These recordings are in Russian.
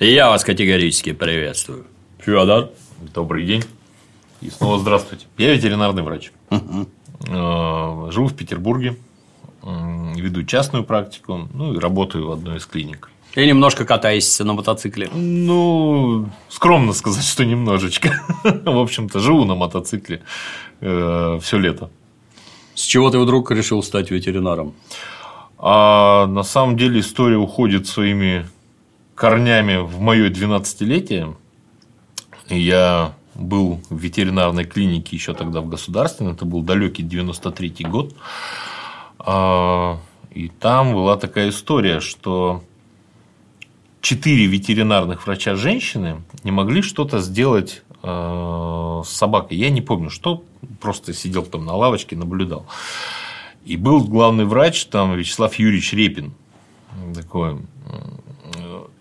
Я вас категорически приветствую. Федор. Добрый день. И снова здравствуйте. Я ветеринарный врач. Угу. Живу в Петербурге, веду частную практику, ну и работаю в одной из клиник. И немножко катаешься на мотоцикле. Ну, скромно сказать, что немножечко. В общем-то, живу на мотоцикле э, все лето. С чего ты вдруг решил стать ветеринаром? А на самом деле история уходит своими корнями в мое 12-летие. Я был в ветеринарной клинике еще тогда в государственной, это был далекий 93 год. А, и там была такая история, что четыре ветеринарных врача женщины не могли что-то сделать э, с собакой. Я не помню, что, просто сидел там на лавочке, наблюдал. И был главный врач, там Вячеслав Юрьевич Репин. Такой.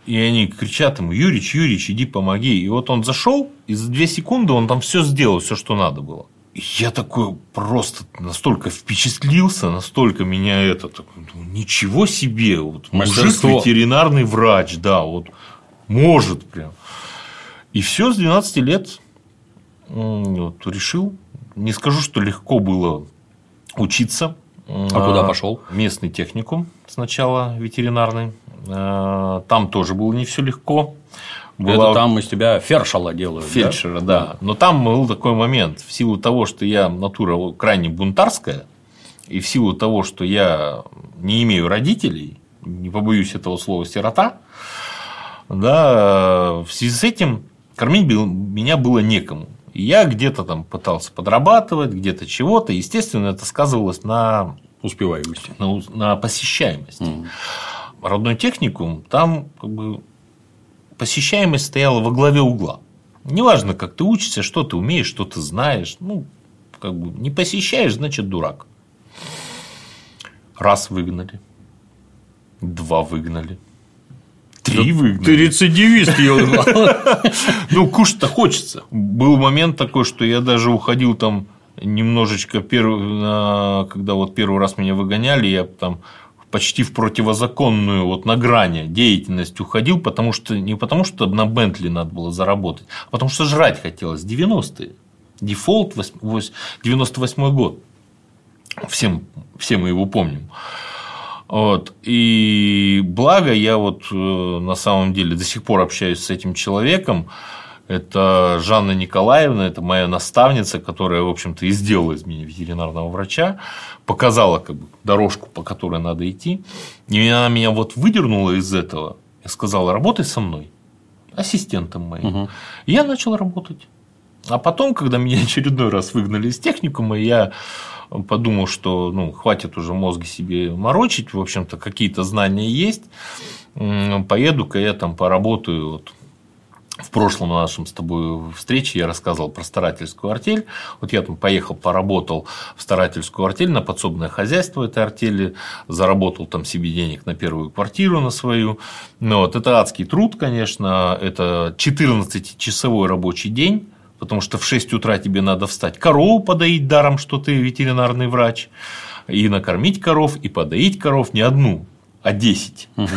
И они кричат ему, Юрич, Юрич, иди помоги. И вот он зашел, и за две секунды он там все сделал, все, что надо было. Я такой просто настолько впечатлился, настолько меня это ничего себе, вот мужик ветеринарный врач, да, вот может прям. И все с 12 лет вот, решил. Не скажу, что легко было учиться. А куда пошел? Местный техникум сначала ветеринарный. А, там тоже было не все легко. Была... Это там из тебя фершала делают. Фельдшера, да? да. Но там был такой момент. В силу того, что я натура крайне бунтарская, и в силу того, что я не имею родителей, не побоюсь этого слова сирота, да, в связи с этим кормить меня было некому. И я где-то там пытался подрабатывать, где-то чего-то. Естественно, это сказывалось на успеваемости, на, на посещаемости. Mm. Родной техникум, там как бы посещаемость стояла во главе угла. Неважно, как ты учишься, что ты умеешь, что ты знаешь. Ну, как бы не посещаешь, значит, дурак. Раз выгнали, два выгнали, Три выгнали. Ты рецидивист, Ну, кушать-то хочется. Был момент такой, что я даже уходил там немножечко, когда вот первый раз меня выгоняли, я там почти в противозаконную, вот на грани деятельность уходил, потому что не потому, что на Бентли надо было заработать, а потому что жрать хотелось. 90-е. Дефолт 98 год. Всем, все мы его помним. Вот. И благо я вот э, на самом деле до сих пор общаюсь с этим человеком, это Жанна Николаевна, это моя наставница, которая, в общем-то, и сделала из меня ветеринарного врача, показала как бы, дорожку, по которой надо идти. И она меня вот выдернула из этого и сказала, работай со мной, ассистентом моим. Угу. И я начал работать. А потом, когда меня очередной раз выгнали из техникума, я подумал, что ну, хватит уже мозги себе морочить, в общем-то, какие-то знания есть, поеду-ка я там поработаю вот в прошлом нашем с тобой встрече я рассказывал про старательскую артель. Вот я там поехал, поработал в старательскую артель на подсобное хозяйство этой артели, заработал там себе денег на первую квартиру на свою. Ну, вот, это адский труд, конечно, это 14-часовой рабочий день, потому что в 6 утра тебе надо встать, корову подоить даром, что ты ветеринарный врач, и накормить коров, и подоить коров не одну, а 10. Угу.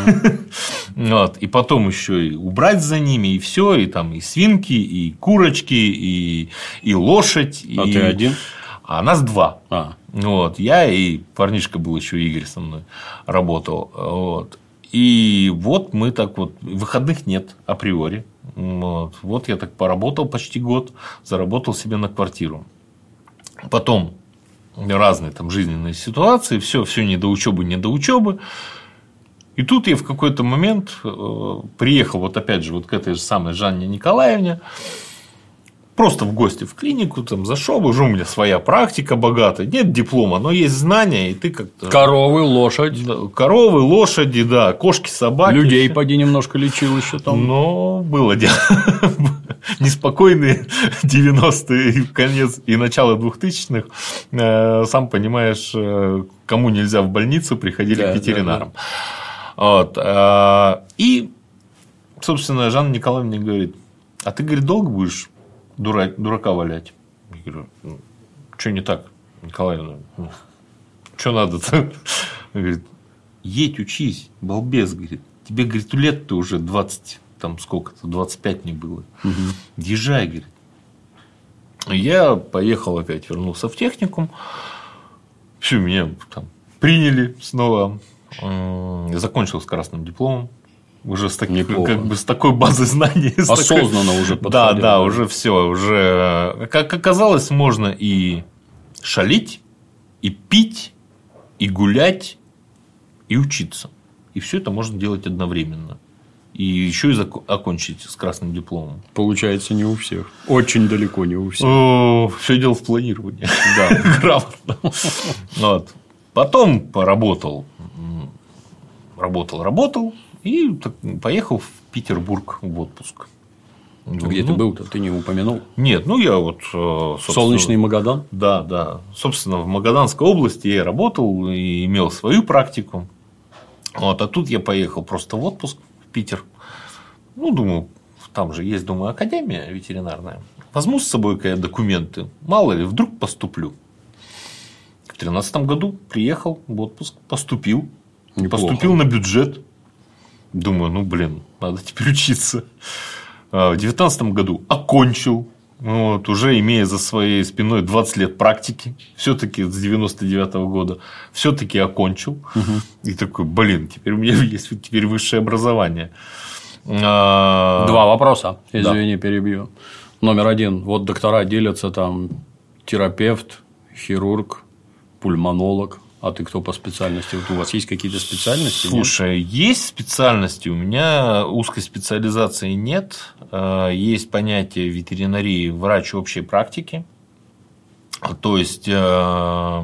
вот. И потом еще и убрать за ними, и все, и там и свинки, и курочки, и, и лошадь. А и... ты один? А нас два. А. Вот. Я и парнишка был еще Игорь со мной работал. Вот. И вот мы так вот, выходных нет априори. Вот. вот я так поработал почти год, заработал себе на квартиру. Потом разные там жизненные ситуации, все, все не до учебы, не до учебы. И тут я в какой-то момент э, приехал вот опять же вот к этой же самой Жанне Николаевне, просто в гости в клинику, там зашел, уже у меня своя практика богатая, нет диплома, но есть знания, и ты как-то. Коровы, лошадь. коровы, лошади, да, кошки, собаки. Людей поди немножко лечил еще там. Но было дело. Неспокойные 90-е, конец и начало 2000-х. Э, сам понимаешь, э, кому нельзя в больницу, приходили да, к ветеринарам. Да, да. Вот. А, и, собственно, Жанна Николаевна говорит, а ты, говорит, долго будешь дура... дурака валять? Я говорю, ну, что не так, Николаевна? Ну, что надо-то? Говорит, едь, учись, балбес, говорит. Тебе, говорит, лет-то уже 20 там сколько-то, 25 мне было. Езжай, говорит. Я поехал опять, вернулся в техникум. Все, меня там приняли снова. Закончил с красным дипломом. Уже с, таки- Неплохо. как бы с такой базой знаний. с такой- Осознанно уже Да, подходил, да, уже все. Уже, как оказалось, можно и шалить, и пить, и гулять, и учиться. И все это можно делать одновременно. И еще и зако- окончить с красным дипломом. Получается, не у всех. Очень далеко не у всех. Все дело в планировании. Да, грамотно. Вот. Потом поработал, работал, работал и поехал в Петербург в отпуск. Где ты Ну, был-то? Ты не упомянул. Нет, ну я вот э, Солнечный Магадан? Да, да. Собственно, в Магаданской области я работал и имел свою практику. Вот, а тут я поехал просто в отпуск в Питер. Ну, думаю, там же есть, думаю, академия ветеринарная. Возьму с собой какие документы. Мало ли, вдруг поступлю. В тринадцатом году приехал в отпуск, поступил. Неплохо. Поступил на бюджет. Думаю, ну, блин, надо теперь учиться. А В девятнадцатом году окончил. Вот, уже имея за своей спиной 20 лет практики, все-таки с 99 года, все-таки окончил. И такой, блин, теперь у меня есть теперь высшее образование. А, Два вопроса, извини, перебью. Номер один. Вот доктора делятся там терапевт, хирург, пульмонолог. А ты кто по специальности? Вот у вас есть какие-то специальности? нет? Слушай, есть специальности, у меня узкой специализации нет. Э, Есть понятие ветеринарии врач общей практики. То есть э,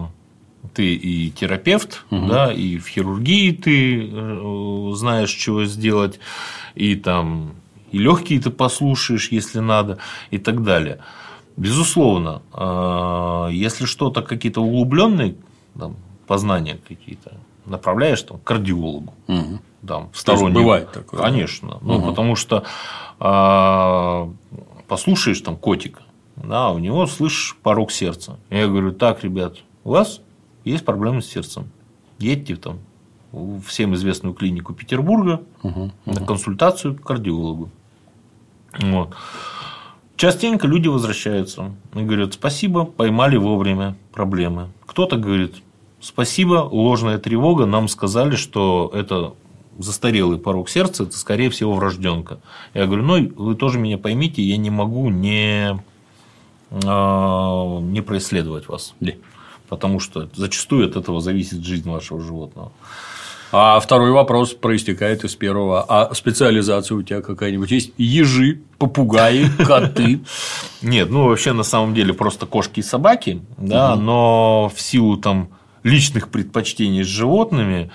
ты и терапевт, да, и в хирургии ты э, знаешь, чего сделать, и там и легкие ты послушаешь, если надо, и так далее. Безусловно, если что-то какие-то углубленные там, познания какие-то направляешь там, к кардиологу, Мгм. там, стороннему. бывает такое, да? Конечно. Ну, потому что а, послушаешь там котика, да, у него слышишь порог сердца. Я говорю, так, ребят, у вас есть проблемы с сердцем. Едьте там в всем известную клинику Петербурга на консультацию к кардиологу. Вот. Частенько люди возвращаются и говорят, спасибо, поймали вовремя проблемы. Кто-то говорит, спасибо, ложная тревога, нам сказали, что это застарелый порог сердца, это, скорее всего, врожденка. Я говорю, ну, вы тоже меня поймите, я не могу не, а, не происследовать вас. Да. Потому что зачастую от этого зависит жизнь вашего животного. А второй вопрос проистекает из первого. А специализация у тебя какая-нибудь есть? Ежи, попугаи, коты. Нет, ну вообще на самом деле просто кошки и собаки, да, но в силу там личных предпочтений с животными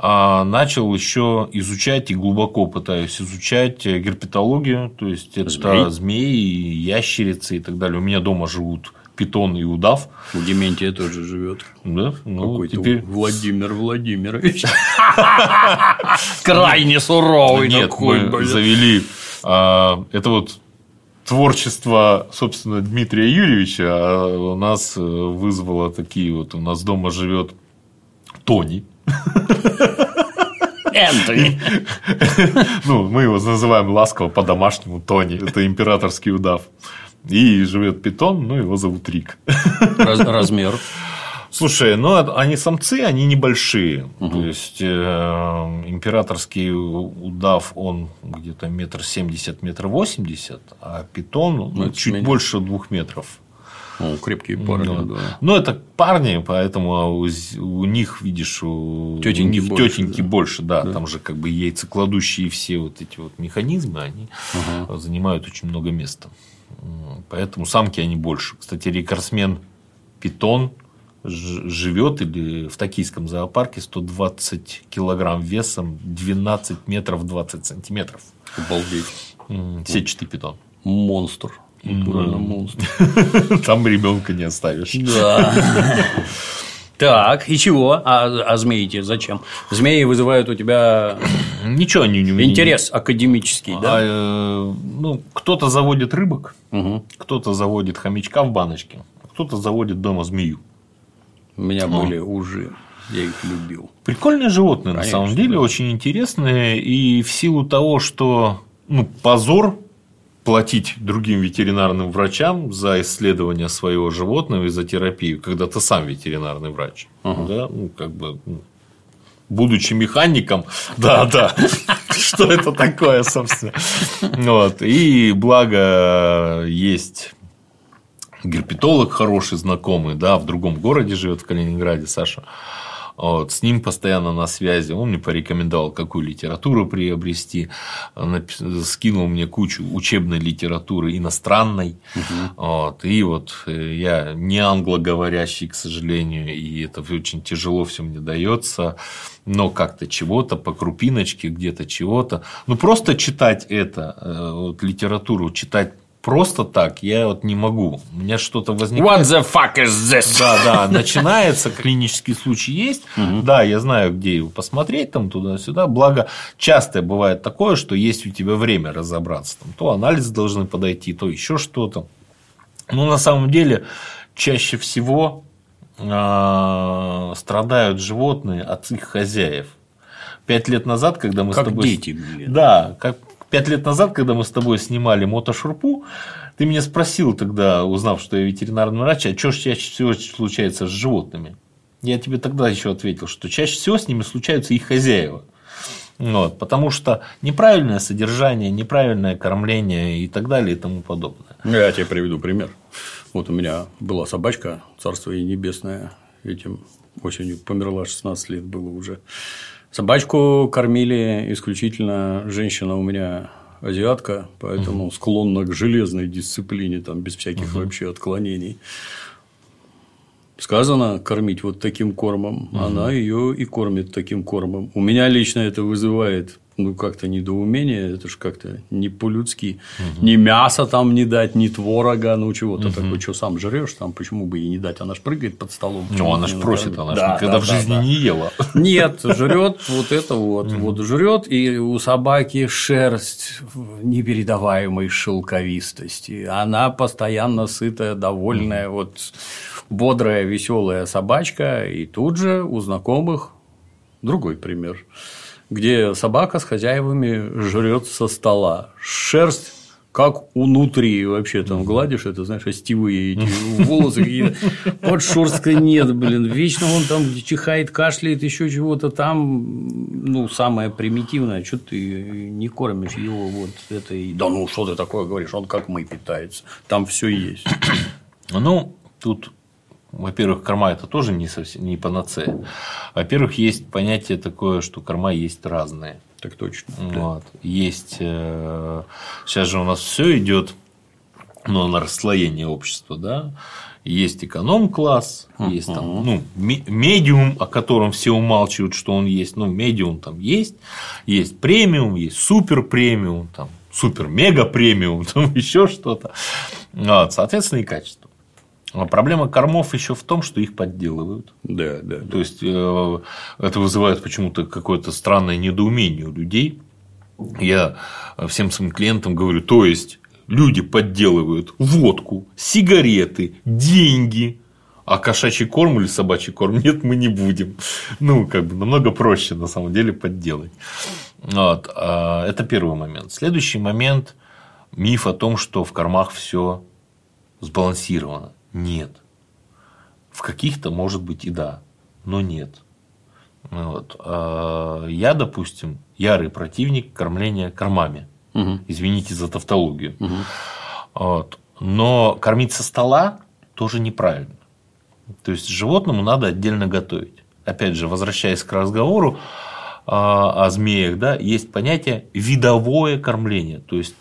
а, начал еще изучать и глубоко пытаюсь изучать э, герпетологию, то есть это змеи, ящерицы и так далее. У меня дома живут питон и удав, У Дементия тоже живет. да, ну Какой-то теперь Владимир Владимирович. Крайне суровый Нет, мы завели а, это вот творчество, собственно, Дмитрия Юрьевича а у нас э, вызвало такие вот. У нас дома живет Тони. Энтони. Ну, мы его называем ласково по-домашнему Тони. Это императорский удав. И живет питон, ну, его зовут Рик. Раз- Размер. Слушай, ну это- они самцы, они небольшие. То есть э, императорский удав, он где-то метр семьдесят, метр восемьдесят, а питон ну, Ну, чуть меньше. больше двух метров. О, крепкие парни, Ну, да. Ну, это парни, поэтому у, з- у них, видишь, у Тётеньки у них больше, тётеньки да. больше, да. Там же как бы яйцекладущие все вот эти вот механизмы, они занимают очень много места. Поэтому самки они больше. Кстати, рекордсмен питон живет или в токийском зоопарке 120 килограмм весом 12 метров 20 сантиметров. Обалдеть. Сетчатый питон. Монстр. Натурально монстр. Там ребенка не оставишь. Да. Так, и чего? А, а змеи-то зачем? Змеи вызывают у тебя Ничего они не интерес академический, А, да? э, ну, кто-то заводит рыбок, Мгм. кто-то заводит хомячка в баночке, кто-то заводит дома змею. У меня были ужи. Я их любил. Прикольные животные, Конечно, на самом деле, да. очень интересные. И в силу того, что ну, позор платить другим ветеринарным врачам за исследование своего животного и за терапию, когда ты сам ветеринарный врач. Ага. Да? Ну, как бы, ну, будучи механиком, да, да, что это такое, собственно. Вот. И благо есть герпетолог хороший, знакомый, да, в другом городе живет, в Калининграде, Саша. Вот, с ним постоянно на связи. Он мне порекомендовал, какую литературу приобрести. Скинул мне кучу учебной литературы иностранной. Угу. Вот, и вот э, я не англоговорящий, к сожалению, и это очень тяжело все мне дается. Но как-то чего-то по крупиночке, где-то чего-то. Ну, просто читать это, э, вот, литературу, читать просто так я вот не могу. У меня что-то возникает. What the fuck is this? Да, да, начинается, клинический случай есть. Угу. Да, я знаю, где его посмотреть, там туда-сюда. Благо, часто бывает такое, что есть у тебя время разобраться. Там, то анализы должны подойти, то еще что-то. Но на самом деле, чаще всего э, страдают животные от их хозяев. Пять лет назад, когда мы как с тобой... дети, блин. Да, как пять лет назад, когда мы с тобой снимали мотошурпу, ты меня спросил тогда, узнав, что я ветеринарный врач, а что чаще всего случается с животными? Я тебе тогда еще ответил, что чаще всего с ними случаются их хозяева. Вот, потому что неправильное содержание, неправильное кормление и так далее и тому подобное. Я тебе приведу пример. Вот у меня была собачка, царство ей небесное, этим осенью померла, 16 лет было уже. Собачку кормили исключительно женщина у меня азиатка, поэтому угу. склонна к железной дисциплине, там без всяких угу. вообще отклонений. Сказано кормить вот таким кормом, угу. она ее и кормит таким кормом. У меня лично это вызывает ну, как-то недоумение, это же как-то не по-людски. Угу. Ни мяса там не дать, ни творога, ну, чего-то угу. такое, что сам жрешь, там почему бы ей не дать, она ж прыгает под столом. Ну, она ж просит, она да, никогда да, в жизни да, не ела. Нет, жрет вот это вот, вот жрет, и у собаки шерсть непередаваемой шелковистости. Она постоянно сытая, довольная, вот бодрая, веселая собачка, и тут же у знакомых другой пример где собака с хозяевами жрет со стола. Шерсть как внутри вообще там гладишь, это, знаешь, остивые эти волосы какие-то. Вот шерстка нет, блин. Вечно он там чихает, кашляет, еще чего-то там. Ну, самое примитивное, что ты не кормишь его вот этой. Да ну, что ты такое говоришь? Он как мы питается. Там все есть. Ну, тут во-первых, корма это тоже не совсем не панацея. Во-первых, есть понятие такое, что корма есть разные. Так точно. Вот. Да. Есть э, сейчас же у нас все идет ну, на расслоение общества, да. Есть эконом-класс, uh-huh. есть там, ну, медиум, о котором все умалчивают, что он есть. Ну, медиум там есть, есть премиум, есть супер премиум, там, супер мега премиум, там еще что-то. Вот, соответственно, и качество. А проблема кормов еще в том, что их подделывают. Да, да. То есть э, это вызывает почему-то какое-то странное недоумение у людей. Я всем своим клиентам говорю, то есть люди подделывают водку, сигареты, деньги, а кошачий корм или собачий корм нет, мы не будем. Ну, как бы намного проще на самом деле подделать. Вот. А, это первый момент. Следующий момент миф о том, что в кормах все сбалансировано. Нет. В каких-то, может быть, и да, но нет. Вот. А я, допустим, ярый противник кормления кормами. Угу. Извините за тавтологию. Угу. Вот. Но кормить со стола тоже неправильно. То есть животному надо отдельно готовить. Опять же, возвращаясь к разговору о, о змеях, да, есть понятие видовое кормление. То есть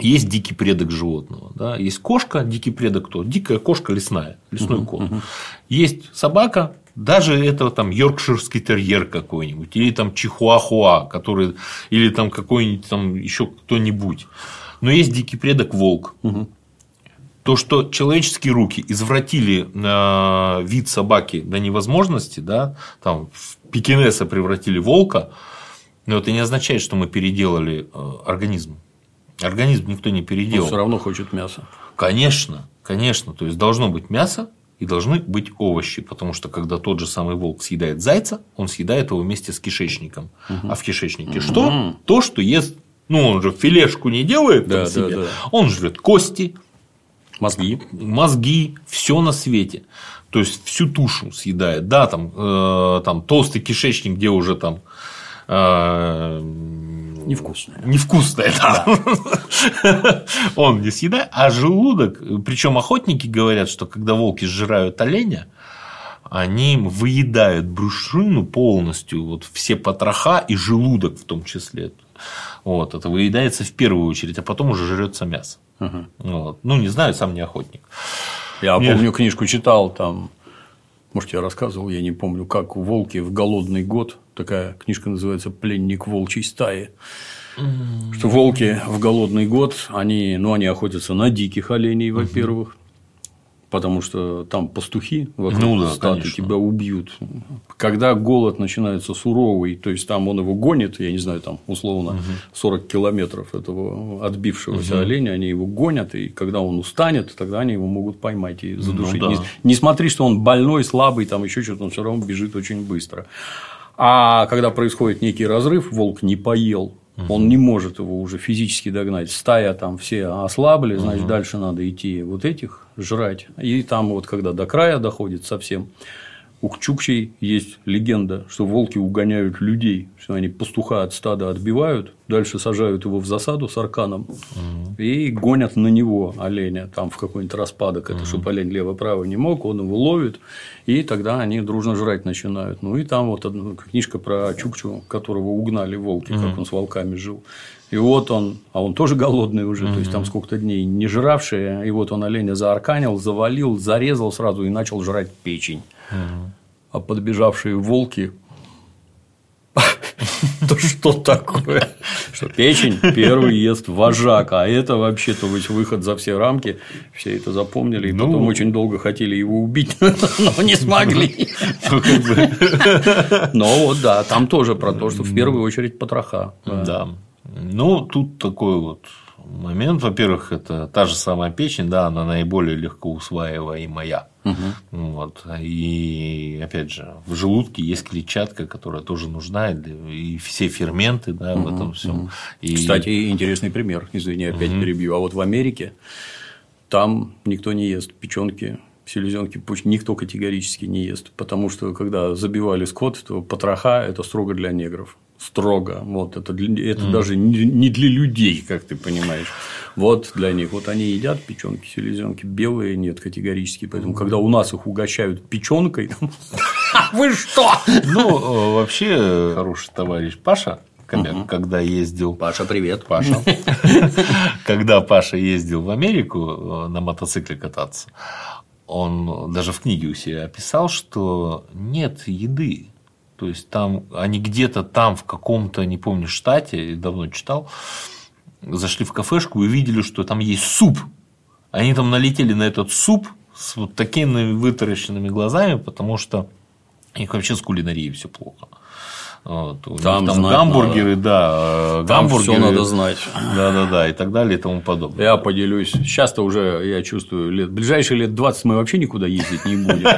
есть дикий предок животного. Да? Есть кошка, дикий предок кто? Дикая кошка лесная, лесной uh-huh, кот. Uh-huh. Есть собака, даже это там йоркширский терьер какой-нибудь, или там чихуахуа, который, или там какой-нибудь там еще кто-нибудь. Но есть дикий предок волк. Uh-huh. То, что человеческие руки извратили э, вид собаки до невозможности, да, там в пекинеса превратили волка, но это не означает, что мы переделали э, организм. Организм никто не переделал. Он все равно хочет мясо. Конечно, конечно. То есть должно быть мясо и должны быть овощи, потому что когда тот же самый волк съедает зайца, он съедает его вместе с кишечником. Угу. А в кишечнике угу. что? То, что ест Ну, он же филешку не делает Да, себе. да, да. Он жрет кости, Мозги. мозги, все на свете. То есть всю тушу съедает. Да, там, э, там толстый кишечник, где уже там э, Невкусное. невкусное, да. Он не съедает, а желудок, причем охотники говорят, что когда волки сжирают оленя, они выедают брюшину полностью, вот все потроха и желудок в том числе. Вот, это выедается в первую очередь, а потом уже жрется мясо. Ага. Вот. Ну, не знаю, сам не охотник. Я Нет. помню, книжку читал, там, может, я рассказывал, я не помню, как волки в голодный год, такая книжка называется «Пленник волчьей стаи», что волки в голодный год, они, ну, они охотятся на диких оленей, во-первых, потому что там пастухи вокруг Ну да, стада конечно. тебя убьют. Когда голод начинается суровый, то есть там он его гонит, я не знаю, там условно 40 километров этого отбившегося оленя, они его гонят, и когда он устанет, тогда они его могут поймать и задушить. Ну да. не, не смотри, что он больной, слабый, там еще что-то, он все равно бежит очень быстро. А когда происходит некий разрыв, волк не поел, он не может его уже физически догнать. Стая там все ослабли, значит, дальше надо идти вот этих жрать. И там вот когда до края доходит совсем, у Чукчей есть легенда, что волки угоняют людей, что они пастуха от стада отбивают, дальше сажают его в засаду с арканом и гонят на него оленя там в какой-нибудь распадок, это чтобы олень лево-право не мог, он его ловит, и тогда они дружно жрать начинают. Ну и там вот одна книжка про Чукчу, которого угнали волки, как он с волками жил. И вот он, а он тоже голодный уже, то есть там сколько-то дней не жравший, и вот он оленя заарканил, завалил, зарезал сразу и начал жрать печень. А подбежавшие волки то что такое? Что печень первый ест вожак, а это вообще-то выход за все рамки. Все это запомнили, и Ну. потом очень долго хотели его убить, но не смогли. Но вот да, там тоже про то, что в первую очередь потроха. Да. Ну, тут такой вот момент. Во-первых, это та же самая печень, да, она наиболее легко усваиваемая. Вот. И опять же, в желудке есть клетчатка, которая тоже нужна, и все ферменты да, в этом всем. И... Кстати, интересный пример, извини, опять перебью. А вот в Америке там никто не ест печенки, селезенки, почки, никто категорически не ест, потому что когда забивали скот, то потроха – это строго для негров. Строго. Вот, это для- это даже не не для людей, как ты понимаешь. Вот для них. Вот они едят печенки, селезенки, белые нет категорически. Поэтому, когда у нас их угощают печенкой, вы что? Ну, э, вообще, хороший товарищ Паша, когда, когда ездил Паша, привет. Паша. Когда Паша ездил в Америку э, на мотоцикле кататься, он даже в книге у себя описал, что нет еды. То есть там они где-то там в каком-то, не помню, штате, давно читал, зашли в кафешку и увидели, что там есть суп. Они там налетели на этот суп с вот такими вытаращенными глазами, потому что у них вообще с кулинарией все плохо. Вот, Там там гамбургеры, да, э, Там гамбургеры. все надо знать. Да, да, да, и так далее и тому подобное. Я поделюсь. Сейчас-то уже, я чувствую, лет, ближайшие лет 20 мы вообще никуда ездить не будем.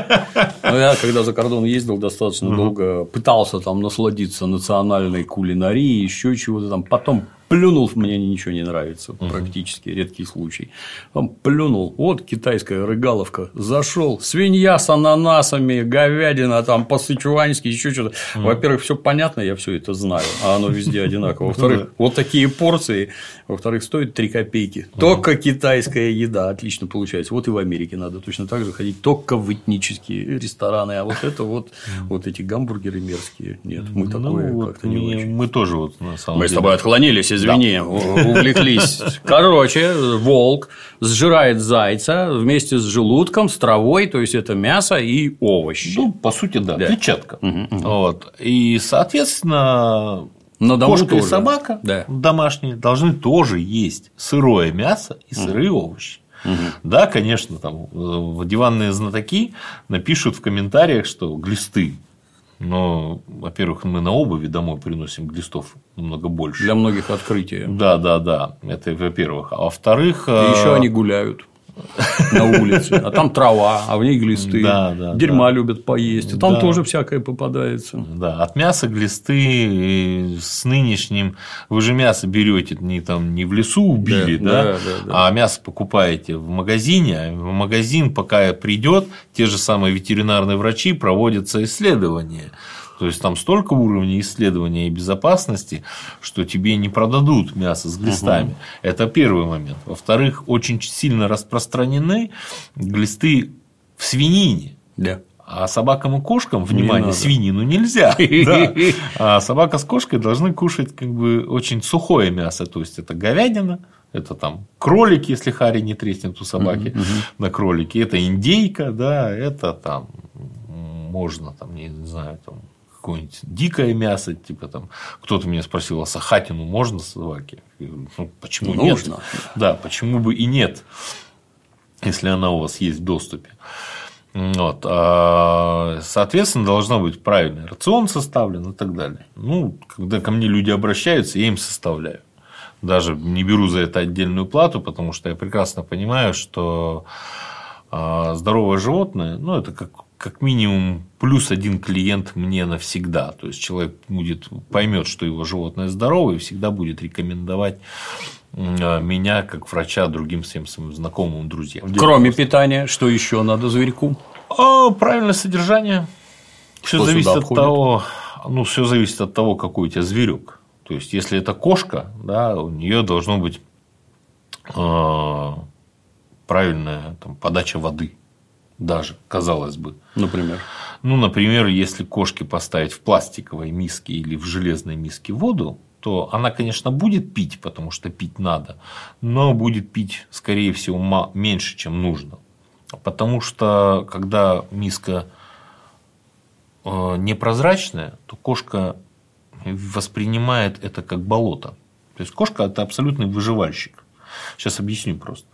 Но я, когда за кордон ездил достаточно долго, пытался там насладиться национальной кулинарией, еще чего-то там. Потом плюнул, мне ничего не нравится, практически, редкий случай. Там плюнул, вот китайская рыгаловка, зашел, свинья с ананасами, говядина, там по-сычуански, еще что-то. Во-первых, все понятно, я все это знаю, а оно везде одинаково. Во-вторых, вот такие порции, во-вторых, стоит 3 копейки. Только китайская еда, отлично получается. Вот и в Америке надо точно так же ходить, только в этнические рестораны, а вот это вот, вот эти гамбургеры мерзкие, нет, мы такое Ну, вот как-то не очень. мы тоже вот на самом Мы с деле. тобой отклонились, извини, у- увлеклись. Короче, волк сжирает зайца вместе с желудком, с травой, то есть это мясо и овощи. Ну, по сути, да, Да. клетчатка. Вот. И, соответственно, дому кошка и тоже. собака Да. домашние должны тоже есть сырое мясо и сырые овощи. Да, конечно, там э, диванные знатоки напишут в комментариях, что глисты. Но, во-первых, мы на обуви домой приносим глистов намного больше. Для многих открытие. Да, да, да. Это во-первых. А во-вторых, И э, еще они гуляют. На улице, а там трава, а в ней глисты. Да, да, Дерьма да. любят поесть, и там Да. тоже всякое попадается. Да, от мяса глисты с нынешним вы же мясо берете не там не в лесу убили, Да, да, да, да, да. а мясо покупаете в магазине, а в магазин, пока придет, те же самые ветеринарные врачи проводятся исследования. То есть там столько уровней исследования и безопасности, что тебе не продадут мясо с глистами. Это первый момент. Во-вторых, очень сильно распространены глисты в свинине. Да. А собакам и кошкам, внимание, надо. свинину нельзя. Да. А собака с кошкой должны кушать как бы очень сухое мясо. То есть это говядина, это там кролик, если хари не треснет у собаки на кролике, это индейка, да, это там можно там, не знаю, там какое-нибудь дикое мясо, типа там, кто-то меня спросил, а сахатину можно собаке? Говорю, Ну, почему Нужно. нет? Да, почему бы и нет, если она у вас есть в доступе. Вот. а, Соответственно, должно быть правильный рацион составлен и так далее. Ну, когда ко мне люди обращаются, я им составляю. Даже не беру за это отдельную плату, потому что я прекрасно понимаю, что а, здоровое животное, ну, это как, как минимум плюс один клиент мне навсегда. То есть человек будет, поймет, что его животное здоровое, и всегда будет рекомендовать м, меня как врача другим всем своим знакомым, друзьям. Кроме питания, что еще надо зверьку? А, правильное содержание. Все зависит от входит? того, ну, все зависит от того, какой у тебя зверек. То есть, если это кошка, да, у нее должно быть э, правильная там, подача воды. Даже, казалось бы. Например. Ну, например, если кошке поставить в пластиковой миске или в железной миске воду, то она, конечно, будет пить, потому что пить надо, но будет пить, скорее всего, меньше, чем нужно. Потому что, когда миска э, непрозрачная, то кошка воспринимает это как болото. То есть кошка это абсолютный выживальщик. Сейчас объясню просто.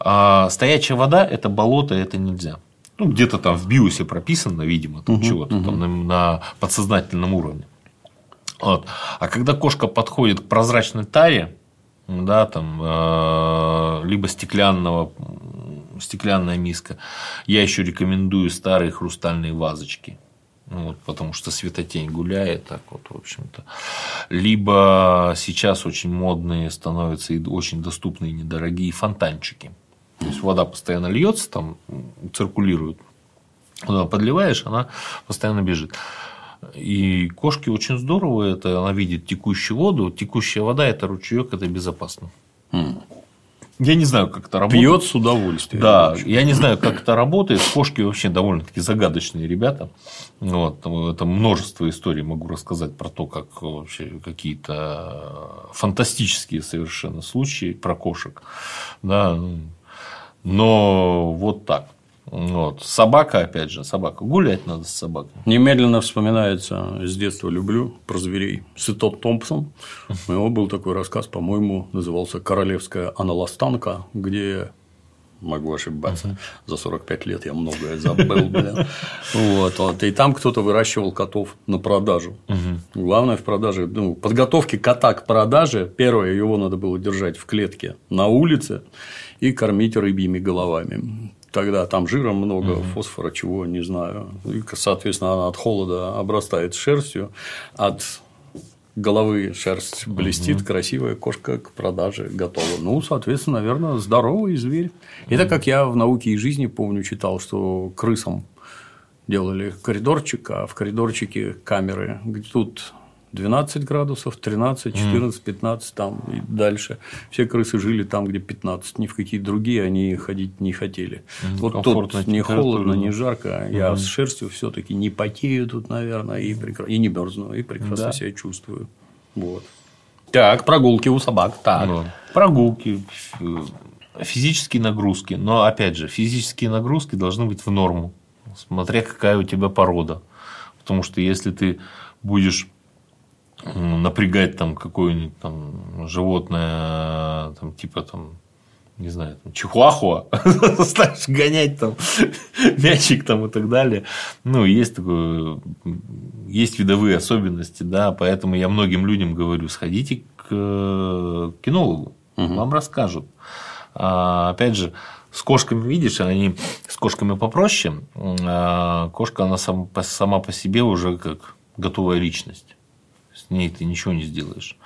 А стоячая вода это болото, это нельзя. Ну, где-то там в биосе прописано, видимо, там чего-то там на, на подсознательном уровне. Вот. А когда кошка подходит к прозрачной таре, да, там, э, либо стеклянного, стеклянная миска, я еще рекомендую старые хрустальные вазочки. Ну, вот, потому что светотень гуляет, так вот, в общем-то. Либо сейчас очень модные становятся и очень доступные недорогие фонтанчики. То есть вода постоянно льется, там циркулирует. Куда подливаешь, она постоянно бежит. И кошке очень здорово это, она видит текущую воду. Текущая вода это ручеек, это безопасно. Я не знаю, как это работает. Пьет с удовольствием. Да, я не знаю, как это работает. Кошки вообще довольно-таки загадочные ребята. Вот, это множество историй могу рассказать про то, как вообще какие-то фантастические совершенно случаи про кошек. Да, ну, но вот так. Вот. Собака, опять же, собака. Гулять надо с собакой. Немедленно вспоминается, с детства люблю про зверей. Сытот Томпсон. У него был такой рассказ, по-моему, назывался «Королевская аналастанка», где могу ошибаться. За 45 лет я многое забыл, блин. Вот, вот. И там кто-то выращивал котов на продажу. Главное в продаже, ну, подготовке кота к продаже, первое, его надо было держать в клетке на улице и кормить рыбьими головами. Тогда там жира много, фосфора, чего, не знаю. И, соответственно, она от холода обрастает шерстью, от головы шерсть блестит, красивая кошка к продаже готова. Ну, соответственно, наверное, здоровый зверь. Это как я в науке и жизни помню читал, что крысам делали коридорчик, а в коридорчике камеры, тут 12 градусов, 13, 14, 15 там и дальше. Все крысы жили там, где 15, ни в какие другие они ходить не хотели. Вот тут не холодно, не жарко, я с шерстью все-таки не потею тут, наверное, и, прекра- и не мерзну, и прекрасно Да. себя чувствую. Вот. Так, прогулки у собак. Так. Ну, прогулки, физические нагрузки. Но опять же, физические нагрузки должны быть в норму, смотря какая у тебя порода. Потому что если ты будешь напрягать там какое-нибудь там животное, там, типа там, не знаю, там, чихуахуа, станешь гонять там мячик там и так далее. Ну, есть такое, есть видовые особенности, да, поэтому я многим людям говорю, сходите к э, кинологу, вам расскажут. А, опять же, С кошками, видишь, они с кошками попроще. А кошка, она сам, сама по себе уже как готовая личность. С ней ты ничего не сделаешь.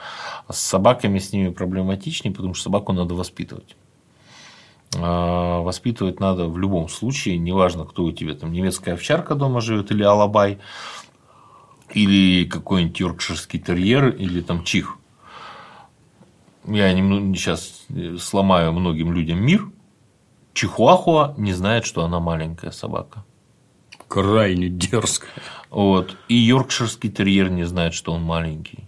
А с собаками с ними проблематичнее, потому что собаку надо воспитывать. А воспитывать надо в любом случае, неважно, кто у тебя там немецкая овчарка дома живет или алабай, или какой-нибудь йоркширский терьер, или там чих. Я сейчас сломаю многим людям мир. Чихуахуа не знает, что она маленькая собака. Крайне дерзкая. Вот. И йоркширский терьер не знает, что он маленький.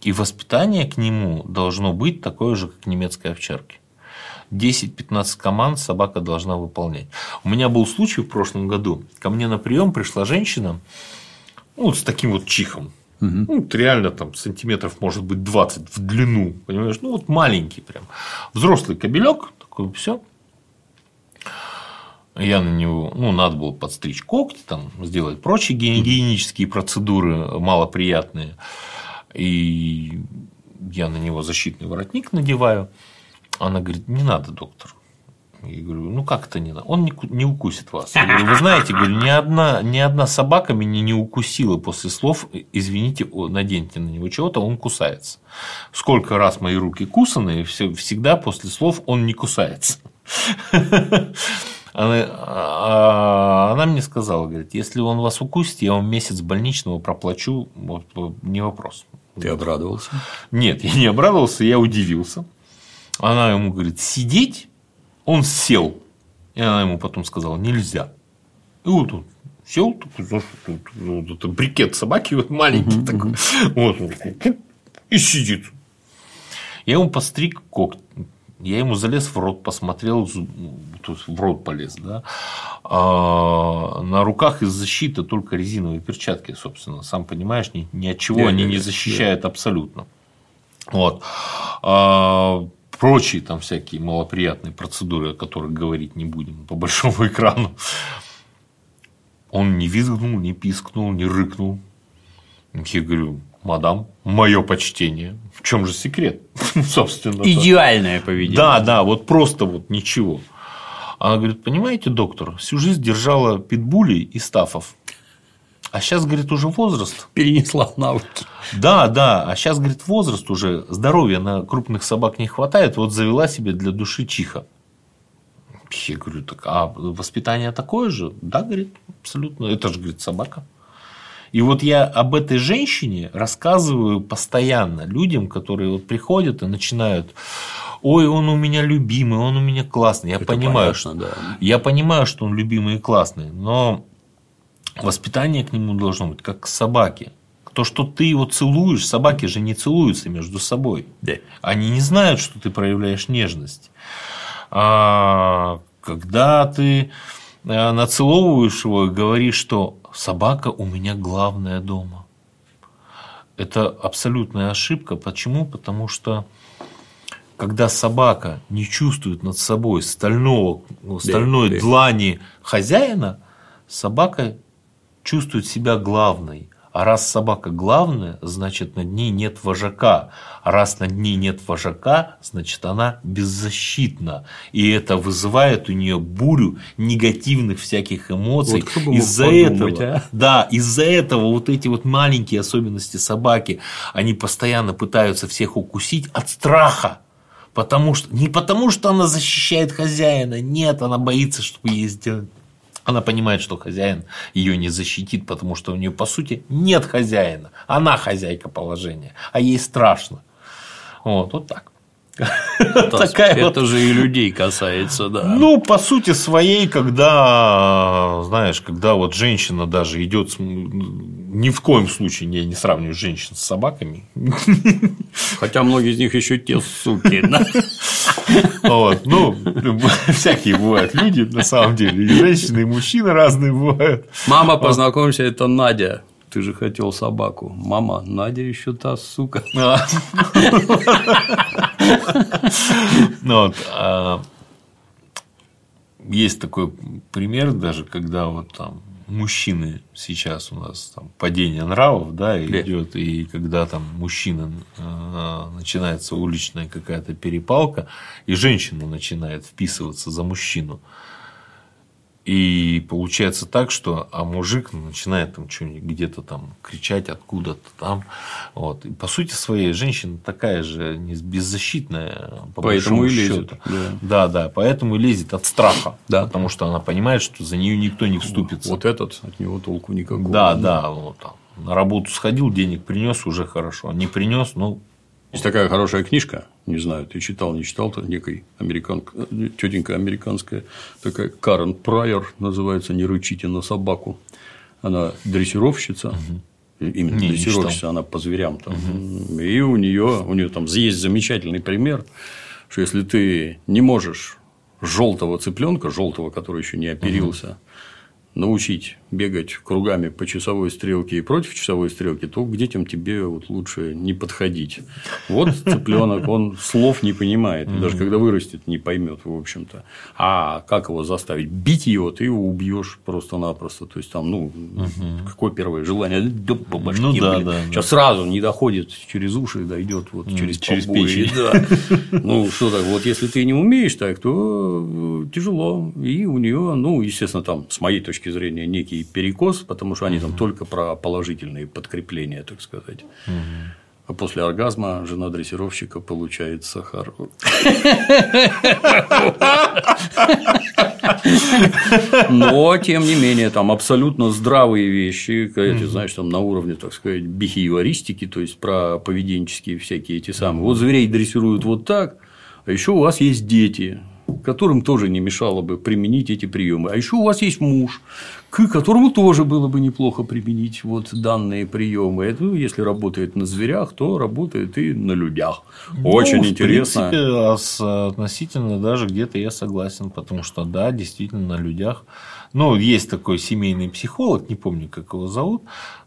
И воспитание к нему должно быть такое же, как к немецкой овчарке. 10-15 команд собака должна выполнять. У меня был случай в прошлом году. Ко мне на прием пришла женщина ну, вот с таким вот чихом. Угу. Ну, вот реально там сантиметров, может быть, 20 в длину. Понимаешь? Ну, вот маленький прям. Взрослый кобелек, такой все. Я на него, ну, надо было подстричь когти, там, сделать прочие гигиенические процедуры малоприятные. И я на него защитный воротник надеваю. Она говорит, не надо, доктор. Я говорю, ну как это не надо? Он не, укусит вас. Я говорю, вы знаете, говорю, ни одна, ни одна собака меня не укусила после слов, извините, наденьте на него чего-то, он кусается. Сколько раз мои руки кусаны, всегда после слов он не кусается. Она, а, она мне сказала, говорит, если он вас укусит, я вам месяц больничного проплачу, вот, не вопрос. Ты обрадовался? Нет, я не обрадовался, я удивился. Она ему говорит, сидеть, он сел. И она ему потом сказала, нельзя. И вот он сел, такой, вот, это брикет собаки вот маленький такой, вот, и сидит. Я ему постриг когти, я ему залез в рот, посмотрел, тут в рот полез, да. А на руках из защиты только резиновые перчатки, собственно, сам понимаешь, ни, ни от чего нет, они нет, не защищают нет. абсолютно. Вот. А, прочие там всякие малоприятные процедуры, о которых говорить не будем по большому экрану. Он не визгнул, не пискнул, не рыкнул. Я говорю, мадам, мое почтение. В чем же секрет? Собственно. Идеальное поведение. Да, да, вот просто вот ничего. Она говорит, понимаете, доктор, всю жизнь держала питбулей и стафов. А сейчас, говорит, уже возраст. Перенесла навыки. Да, да. А сейчас, говорит, возраст уже, здоровья на крупных собак не хватает. Вот завела себе для души чиха. Я говорю, так, а воспитание такое же? Да, говорит, абсолютно. Это же, говорит, собака. И вот я об этой женщине рассказываю постоянно людям, которые вот приходят и начинают ой, он у меня любимый, он у меня классный. Я Это понимаю, понятно, что, да. я понимаю, что он любимый и классный, но воспитание к нему должно быть как к собаке. То, что ты его целуешь, собаки же не целуются между собой. Да. Они не знают, что ты проявляешь нежность. А когда ты э, нацеловываешь его и говоришь, что собака у меня главная дома. Это абсолютная ошибка. Почему? Потому что когда собака не чувствует над собой стального, стальной да, длани хозяина, собака чувствует себя главной. А раз собака главная, значит над ней нет вожака. А раз над ней нет вожака, значит она беззащитна. И это вызывает у нее бурю негативных всяких эмоций. Вот из-за этого, а? да, из-за этого вот эти вот маленькие особенности собаки, они постоянно пытаются всех укусить от страха. Потому что, не потому, что она защищает хозяина, нет, она боится, чтобы ей сделать она понимает, что хозяин ее не защитит, потому что у нее, по сути, нет хозяина. Она хозяйка положения, а ей страшно. Вот, вот так. Такая это вот... же и людей касается, да. Ну, по сути своей, когда, знаешь, когда вот женщина даже идет, ни в коем случае я не сравниваю женщин с собаками. Хотя многие из них еще те суки. Вот. Ну, всякие бывают люди, на самом деле. И женщины, и мужчины разные бывают. Мама, познакомься, это Надя. Ты же хотел собаку. Мама, Надя еще та сука. А. Ну, а, есть такой пример даже, когда вот там мужчины сейчас у нас там падение нравов, да, идет, и когда там мужчина э, начинается уличная какая-то перепалка, и женщина начинает вписываться за мужчину. И получается так, что а мужик начинает там что-нибудь где-то там кричать откуда-то там. Вот. И по сути своей женщина такая же беззащитная. По поэтому и лезет. Да. да, да, поэтому и лезет от страха. Да. Потому что она понимает, что за нее никто не вступится. Вот этот от него толку никакого. Да, да. Вот, там, на работу сходил, денег принес, уже хорошо. Не принес, ну, есть такая хорошая книжка, не знаю, ты читал, не читал, то некой американка, тетенька американская, такая Карен Прайер, называется «Не рычите на собаку». Она дрессировщица, угу. именно не, дрессировщица, не она по зверям. Там. Угу. И у нее, у нее там есть замечательный пример, что если ты не можешь желтого цыпленка, желтого, который еще не оперился, угу научить бегать кругами по часовой стрелке и против часовой стрелки, то к детям тебе вот лучше не подходить. Вот цыпленок, он слов не понимает, и даже когда вырастет, не поймет, в общем-то. А как его заставить? Бить его, ты его убьешь просто-напросто. То есть там, ну, какое первое желание? Да по башке, ну, да, да, Сейчас сразу не доходит через уши, дойдет вот через, через печень. Да. Ну, что так, вот если ты не умеешь так, то э, тяжело. И у нее, ну, естественно, там, с моей точки зрения некий перекос, потому что они там только про положительные подкрепления, так сказать. А после оргазма жена дрессировщика получает сахар. Но, тем не менее, там абсолютно здравые вещи, ты знаешь, там на уровне, так сказать, бихевиористики, то есть про поведенческие всякие эти самые. Вот зверей дрессируют вот так, а еще у вас есть дети которым тоже не мешало бы применить эти приемы. А еще у вас есть муж, к которому тоже было бы неплохо применить вот данные приемы. Это, ну, если работает на зверях, то работает и на людях. Ну, Очень ну, интересно. В принципе, относительно даже где-то я согласен, потому что да, действительно на людях. Ну, есть такой семейный психолог, не помню, как его зовут.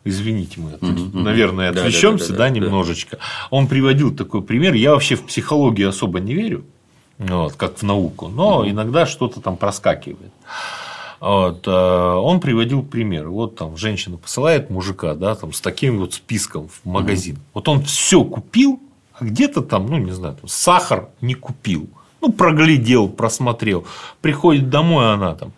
Извините, мы, угу, наверное, отвлечемся, да, да, да, да, да, немножечко. Он приводил такой пример. Я вообще в психологию особо не верю вот, как в науку, но иногда что-то там проскакивает. Вот, э, он приводил пример. Вот там женщина посылает мужика, да, там с таким вот списком в магазин. mm Вот он все купил, а где-то там, ну не знаю, там, сахар не купил. Ну, проглядел, просмотрел. Приходит домой, она там.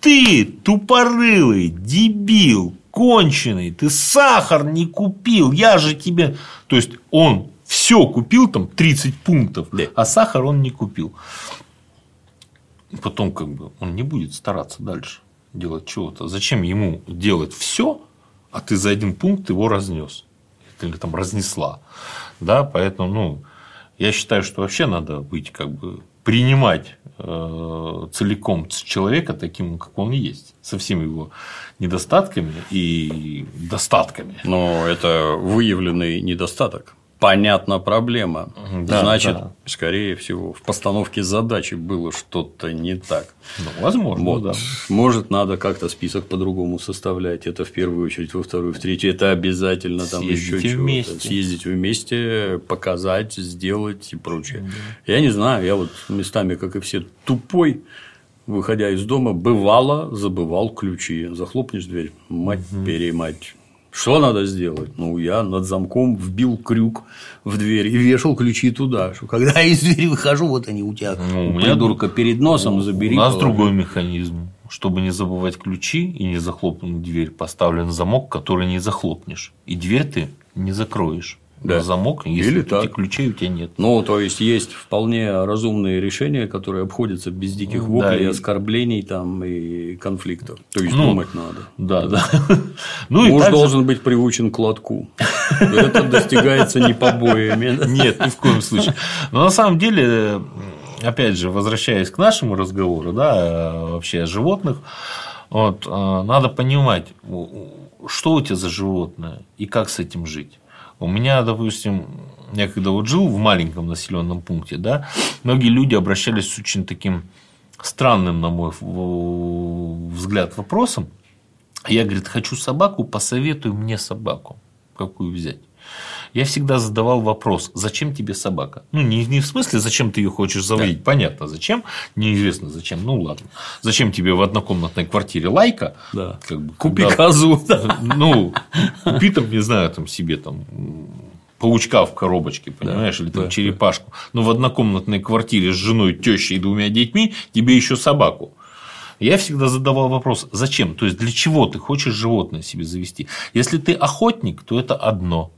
Ты тупорылый, дебил, конченый, ты сахар не купил, я же тебе. То есть он все купил, там 30 пунктов, да. а сахар он не купил. Потом как бы он не будет стараться дальше делать чего-то. Зачем ему делать все, а ты за один пункт его разнес или там разнесла, да, поэтому, ну, я считаю, что вообще надо быть как бы принимать э, целиком человека таким, как он есть, со всеми его недостатками и достатками. Но это выявленный недостаток понятна проблема. Да, Значит, да. скорее всего, в постановке задачи было что-то не так. Ну, возможно, вот. да. Может, надо как-то список по-другому составлять. Это в первую очередь, во вторую, в третью. Это обязательно там еще вместе. Съездить вместе, показать, сделать и прочее. Да. Я не знаю, я вот местами, как и все, тупой выходя из дома, бывало забывал ключи. Захлопнешь дверь, мать угу. перемать что надо сделать? Ну, я над замком вбил крюк в дверь и вешал ключи туда. Что когда я из двери выхожу, вот они у тебя, ну, у меня придурка, перед носом ну, забери. У нас положи. другой механизм. Чтобы не забывать ключи и не захлопнуть дверь, поставлен замок, который не захлопнешь. И дверь ты не закроешь да. на замок, если Или так. ключей у тебя нет. Ну, то есть есть вполне разумные решения, которые обходятся без диких воплей, да, и... оскорблений там, и конфликтов. То есть ну, думать надо. Да, да. Ну, Муж также... должен быть приучен к лотку. Это достигается не побоями. Нет, ни в коем случае. Но на самом деле, опять же, возвращаясь к нашему разговору, да, вообще о животных, вот, а, надо понимать, что у тебя за животное и как с этим жить. У меня, допустим, я когда вот жил в маленьком населенном пункте, да, многие люди обращались с очень таким странным, на мой взгляд, вопросом. Я, говорит, хочу собаку, посоветуй мне собаку, какую взять. Я всегда задавал вопрос, зачем тебе собака? Ну, не, не в смысле, зачем ты ее хочешь заводить, да. понятно, зачем, неизвестно зачем, ну ладно. Зачем тебе в однокомнатной квартире лайка? Да. Как бы, Купи когда... козу. Ну, купи там, не знаю, там себе там паучка в коробочке, понимаешь, да, или там да, черепашку. Да. Но в однокомнатной квартире с женой, тещей и двумя детьми тебе еще собаку. Я всегда задавал вопрос, зачем? То есть для чего ты хочешь животное себе завести? Если ты охотник, то это одно.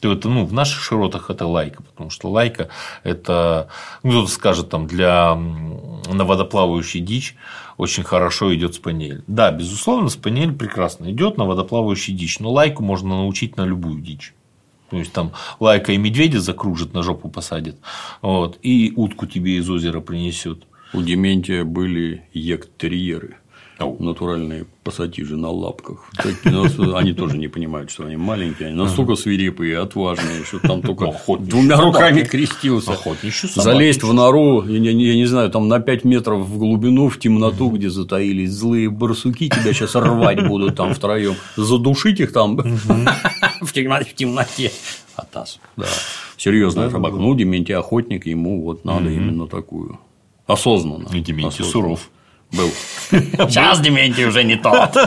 То это, ну, в наших широтах это лайка, потому что лайка это, ну, кто-то скажет, там, для на водоплавающей дичь очень хорошо идет спаниель. Да, безусловно, спаниель прекрасно идет на водоплавающей дичь, но лайку можно научить на любую дичь. То есть там лайка и медведя закружит, на жопу посадит, вот, и утку тебе из озера принесет. У Дементия были ектерьеры натуральные пассатижи на лапках. Ну, они тоже не понимают, что они маленькие, они настолько свирепые и отважные, что там только двумя руками крестился. Залезть в нору, я не знаю, там на 5 метров в глубину, в темноту, где затаились злые барсуки, тебя сейчас рвать будут там втроем, задушить их там в темноте. Атас. Да. Серьезная собака. Ну, Дементий охотник, ему вот надо именно такую. Осознанно. И Дементий суров. Был. Сейчас Дементий уже не тот.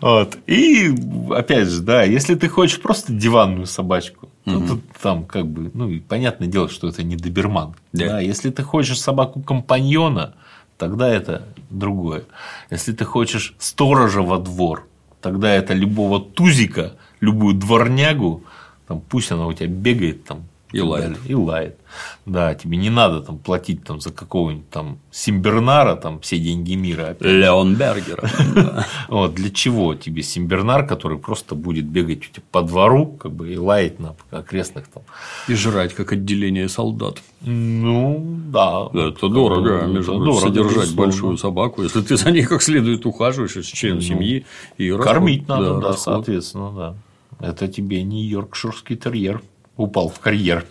Вот. И опять же, да, если ты хочешь просто диванную собачку, то тут там как бы, ну, понятное дело, что это не доберман. Да. да. Если ты хочешь собаку компаньона, тогда это другое. Если ты хочешь сторожа во двор, тогда это любого тузика, любую дворнягу, там, пусть она у тебя бегает там и лает. И лает. Да, тебе не надо там платить там, за какого-нибудь там Симбернара, там все деньги мира. Леонбергера. Вот, для чего тебе Симбернар, который просто будет бегать у тебя по двору, как бы и лаять на окрестных там. И жрать, как отделение солдат. Ну, да. Это дорого, между прочим, содержать большую собаку, если ты за ней как следует ухаживаешь, это член ну, семьи. И кормить надо, да, соответственно, да. Это тебе не йоркширский терьер упал в карьер.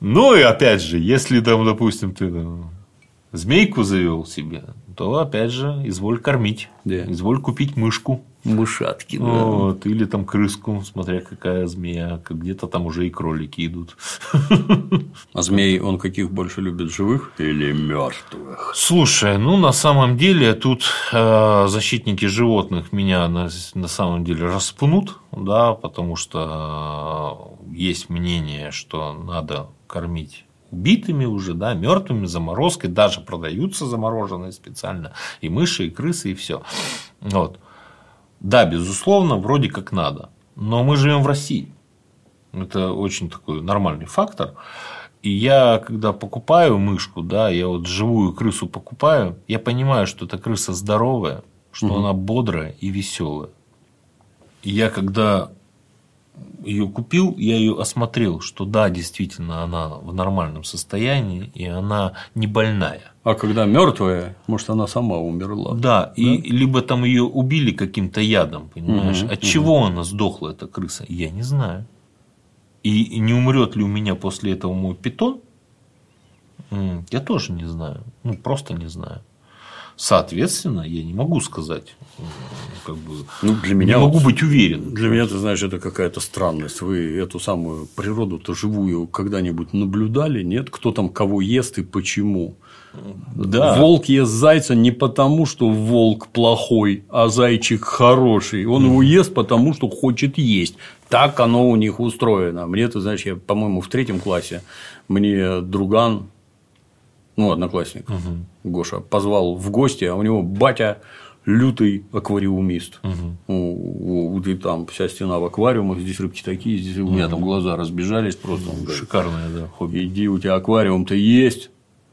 Ну и опять же, если там, допустим, ты змейку завел себе, то опять же, изволь кормить, изволь купить мышку. Мышатки, да. Вот, или там крыску, смотря какая змея, где-то там уже и кролики идут. А змей он каких больше любит, живых или мертвых? Слушай, ну на самом деле тут э, защитники животных меня на, на самом деле распнут, да, потому что э, есть мнение, что надо кормить убитыми уже, да, мертвыми, заморозкой, даже продаются замороженные специально, и мыши, и крысы, и все. Вот. Да, безусловно, вроде как надо. Но мы живем в России. Это очень такой нормальный фактор. И я, когда покупаю мышку, да, я вот живую крысу покупаю, я понимаю, что эта крыса здоровая, что угу. она бодрая и веселая. И я, когда ее купил, я ее осмотрел, что да, действительно, она в нормальном состоянии, и она не больная. А когда мертвая, может, она сама умерла. Да, да? и либо там ее убили каким-то ядом, понимаешь? Угу, От угу. чего она сдохла, эта крыса? Я не знаю. И не умрет ли у меня после этого мой питон? Я тоже не знаю. Ну, просто не знаю. Соответственно, я не могу сказать, как бы, ну, для меня не могу быть уверен. Для меня, ты знаешь, это какая-то странность. Вы эту самую природу-то живую когда-нибудь наблюдали? Нет? Кто там кого ест и почему? Да. Волк ест зайца не потому, что волк плохой, а зайчик хороший. Он его ест потому, что хочет есть. Так оно у них устроено. Мне, ты знаешь, я, по-моему, в третьем классе мне друган ну, одноклассник, угу. Гоша, позвал в гости, а у него батя лютый аквариумист. Угу. И там вся стена в аквариумах, здесь рыбки такие, здесь у меня там глаза разбежались просто. Шикарное, да, хобби. Иди, у тебя аквариум-то есть,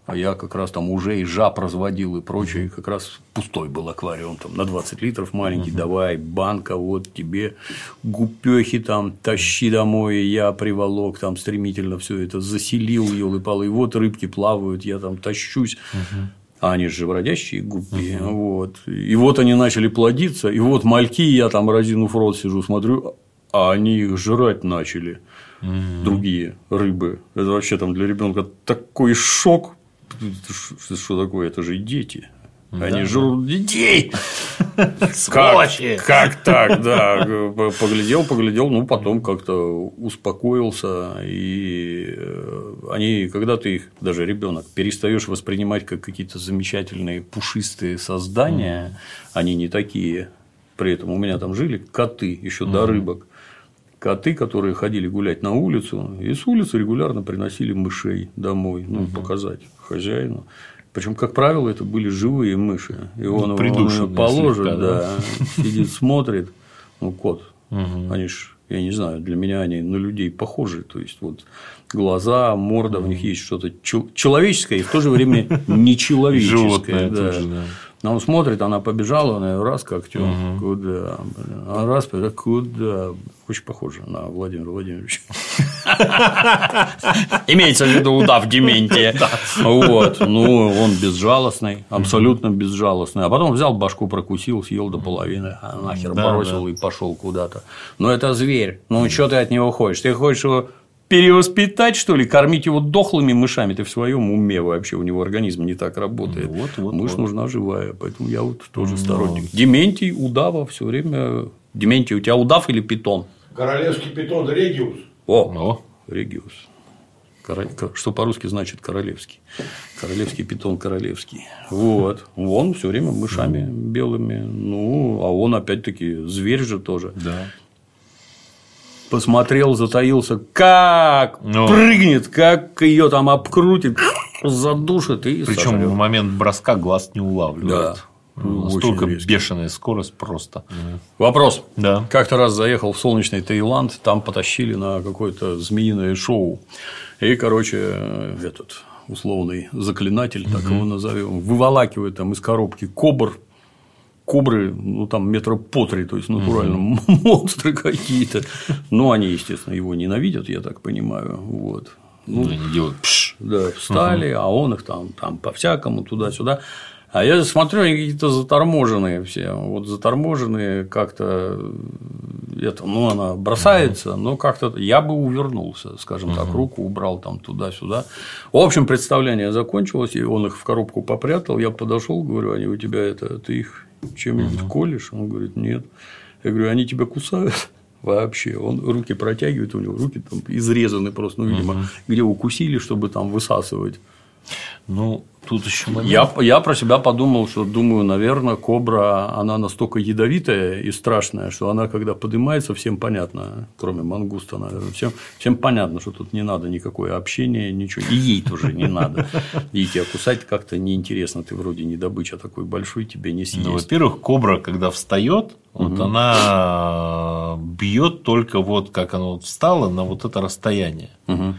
а я как раз там уже и жаб разводил и прочее, как раз пустой был аквариум, там на 20 литров маленький, угу. давай, банка, вот тебе гупехи там, тащи домой, я приволок там стремительно все это заселил, елы палы и вот рыбки плавают, я там тащусь. Угу. А они же бродящие гуппи. Угу. Вот. И вот они начали плодиться, и вот мальки, я там разинув рот сижу, смотрю, а они их жрать начали. Угу. Другие рыбы. Это вообще там для ребенка такой шок что, что такое? Это же дети. Они жрут детей. Сволочи! Как, как так, да. Поглядел, поглядел, ну потом как-то успокоился. И э, они, когда ты их, даже ребенок, перестаешь воспринимать как какие-то замечательные пушистые создания, они не такие. При этом у меня там жили коты еще до рыбок. Коты, которые ходили гулять на улицу, и с улицы регулярно приносили мышей домой, ну, показать хозяину. Причем, как правило, это были живые мыши. И он его придушенные положит, слегка, да, да. сидит, смотрит. Ну, кот. Они ж, я не знаю, для меня они на людей похожи. То есть, вот глаза, морда, в них есть что-то чел- человеческое и в то же время нечеловеческое. Животное да. тоже, да. Но он смотрит, она побежала, она раз как тём, куда, блин, а раз побежала, куда, очень похоже на Владимира Владимировича. Имеется в виду удав Дементия. Вот. Ну, он безжалостный, абсолютно безжалостный. А потом взял башку, прокусил, съел до половины, а нахер Да, бросил и пошел куда-то. Но это зверь. Ну, что ты от него хочешь? Ты хочешь его перевоспитать, что ли, кормить его дохлыми мышами, ты в своем уме вообще, у него организм не так работает. Вот, вот, Мышь вот. нужна живая, поэтому я вот тоже сторонник. Дементий, удава все время. Дементий, у тебя удав или питон? Королевский питон Региус. О, О, Региус. Король- ко- Что по-русски значит королевский? Королевский питон королевский. Вот. Он все время мышами белыми. Ну, а он опять-таки зверь же тоже. да. Посмотрел, затаился, как Ну. прыгнет, как ее там обкрутит, задушит и Причем в момент броска глаз не улавливает. Да. Ну, Очень Настолько резкий. бешеная скорость просто. Вопрос. Да. Как-то раз заехал в солнечный Таиланд, там потащили на какое-то змеиное шоу. И, короче, этот условный заклинатель, так его назовем, выволакивает там из коробки кобр. Кобры, ну, там метра по три, то есть натурально монстры какие-то. Но они, естественно, его ненавидят, я так понимаю. Вот. Ну, Ну, они делают пш. да, встали, а он их там, там по-всякому, туда-сюда. А я смотрю, они какие-то заторможенные все. Вот заторможенные как-то это, ну, она бросается, но как-то я бы увернулся, скажем так, руку убрал там туда-сюда. В общем, представление закончилось, и он их в коробку попрятал. Я подошел, говорю, они у тебя это, ты их чем-нибудь колешь? Он говорит, нет. Я говорю, они тебя кусают? Вообще, он руки протягивает, у него руки там изрезаны просто, ну, видимо, где укусили, чтобы там высасывать. Ну, тут еще момент. Я, я про себя подумал, что думаю, наверное, кобра, она настолько ядовитая и страшная, что она, когда поднимается, всем понятно, кроме мангуста, наверное, всем, всем понятно, что тут не надо никакое общение, ничего. И ей тоже не надо. И тебя кусать как-то неинтересно, ты вроде не добыча такой большой, тебе не Ну, съесть. во-первых, кобра, когда встает, вот она бьет только вот как она вот встала на вот это расстояние. Мгм.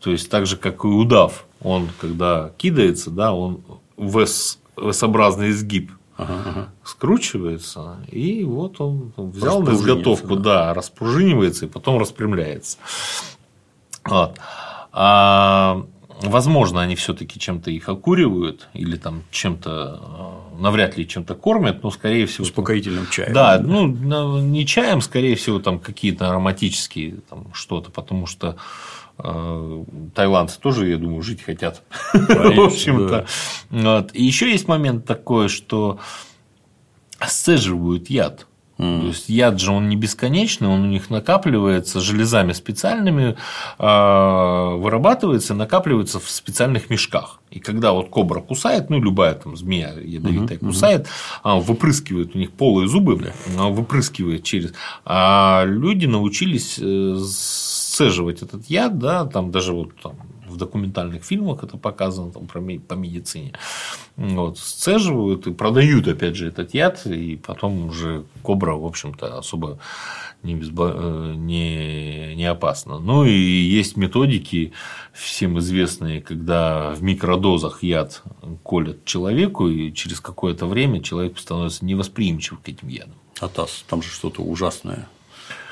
То есть так же, как и удав, он когда кидается, да, он в S-образный изгиб Ага, ага. скручивается, и вот он взял на изготовку, да. распружинивается и потом распрямляется. Вот. А, возможно, они все-таки чем-то их окуривают или там чем-то э, навряд ли чем-то кормят, но скорее всего. там- Успокоительным чаем. Да, ну на- не чаем, скорее всего, там какие-то ароматические там что-то, потому что таиландцы тоже, я думаю, жить хотят. В общем-то. Вот. И еще есть момент такой, что сцеживают яд. То есть яд же он не бесконечный, он у них накапливается железами специальными, а, вырабатывается, накапливается в специальных мешках. И когда вот кобра кусает, ну любая там змея ядовитая кусает, а, выпрыскивает у них полые зубы, а, выпрыскивает через. А люди научились сцеживать этот яд, да, там даже вот там в документальных фильмах это показано там, про по медицине. Вот, сцеживают и продают, опять же, этот яд, и потом уже кобра, в общем-то, особо не, безбо- э, не, не опасна. Ну и есть методики всем известные, когда в микродозах яд колят человеку, и через какое-то время человек становится невосприимчив к этим ядам. Атас, там же что-то ужасное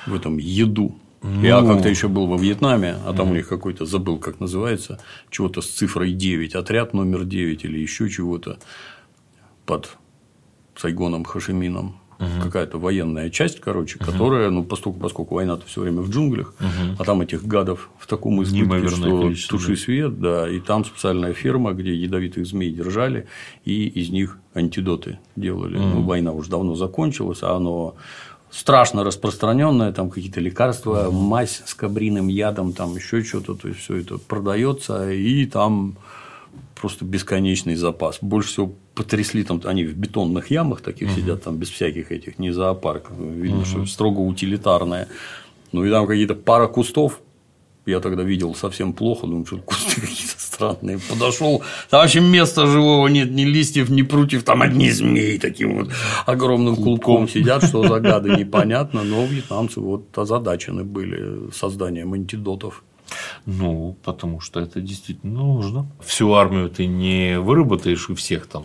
в этом еду. Я Ну. как-то еще был во Вьетнаме, а там у них какой-то забыл, как называется, чего-то с цифрой 9, отряд номер 9 или еще чего-то под Сайгоном Хашимином. какая-то военная часть, короче, которая, ну, поскольку, поскольку война-то все время в джунглях, а там этих гадов в таком избытке, Неимоверное что количество, туши да. свет, да, и там специальная ферма, где ядовитых змей держали, и из них антидоты делали. Ну, война уже давно закончилась, а оно страшно распространенное, там какие-то лекарства, мазь с кабриным ядом, там еще что-то, то есть все это продается, и там просто бесконечный запас. Больше всего потрясли там, они в бетонных ямах таких сидят, там без всяких этих, не зоопарк, видно, что строго утилитарное. Ну и там какие-то пара кустов, я тогда видел совсем плохо, думаю, что кусты какие-то странные. Подошел, там вообще места живого нет, ни листьев, ни прутьев, там одни змеи таким вот огромным клубком сидят, что за гады, непонятно, но вьетнамцы вот озадачены были созданием антидотов. Ну, потому что это действительно нужно. Всю армию ты не выработаешь у всех там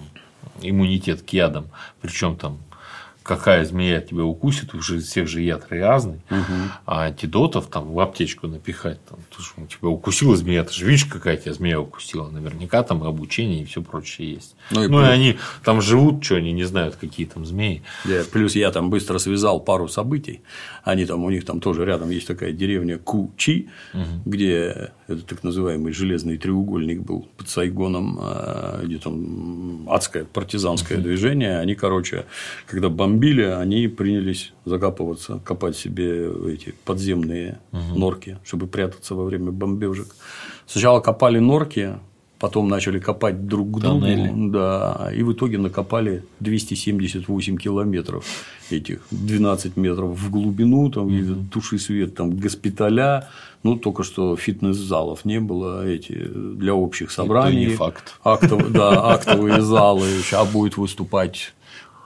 иммунитет к ядам. Причем там какая змея тебя укусит, уже всех же яд разный, а антидотов там в аптечку напихать, там, ты ж, тебя укусила змея, ты же видишь, какая тебя змея укусила, наверняка там и обучение и все прочее есть. Ну, Ну и и, плюс- они там живут, что они не знают, какие там змеи. Да, плюс я там быстро связал пару событий. Они там, у них там тоже рядом есть такая деревня Кучи, где этот так называемый железный треугольник был под Сайгоном, а, где там адское партизанское движение. Они, короче, когда бомбили, они принялись закапываться, копать себе эти подземные норки, чтобы прятаться во время бомбежек. Сначала копали норки, потом начали копать друг к другу. Тоннели. Да, и в итоге накопали 278 километров этих 12 метров в глубину, там какие-то туши свет, там госпиталя, ну только что фитнес-залов не было, эти для общих собраний. не факт. Актов- да, актовые залы. Сейчас будет выступать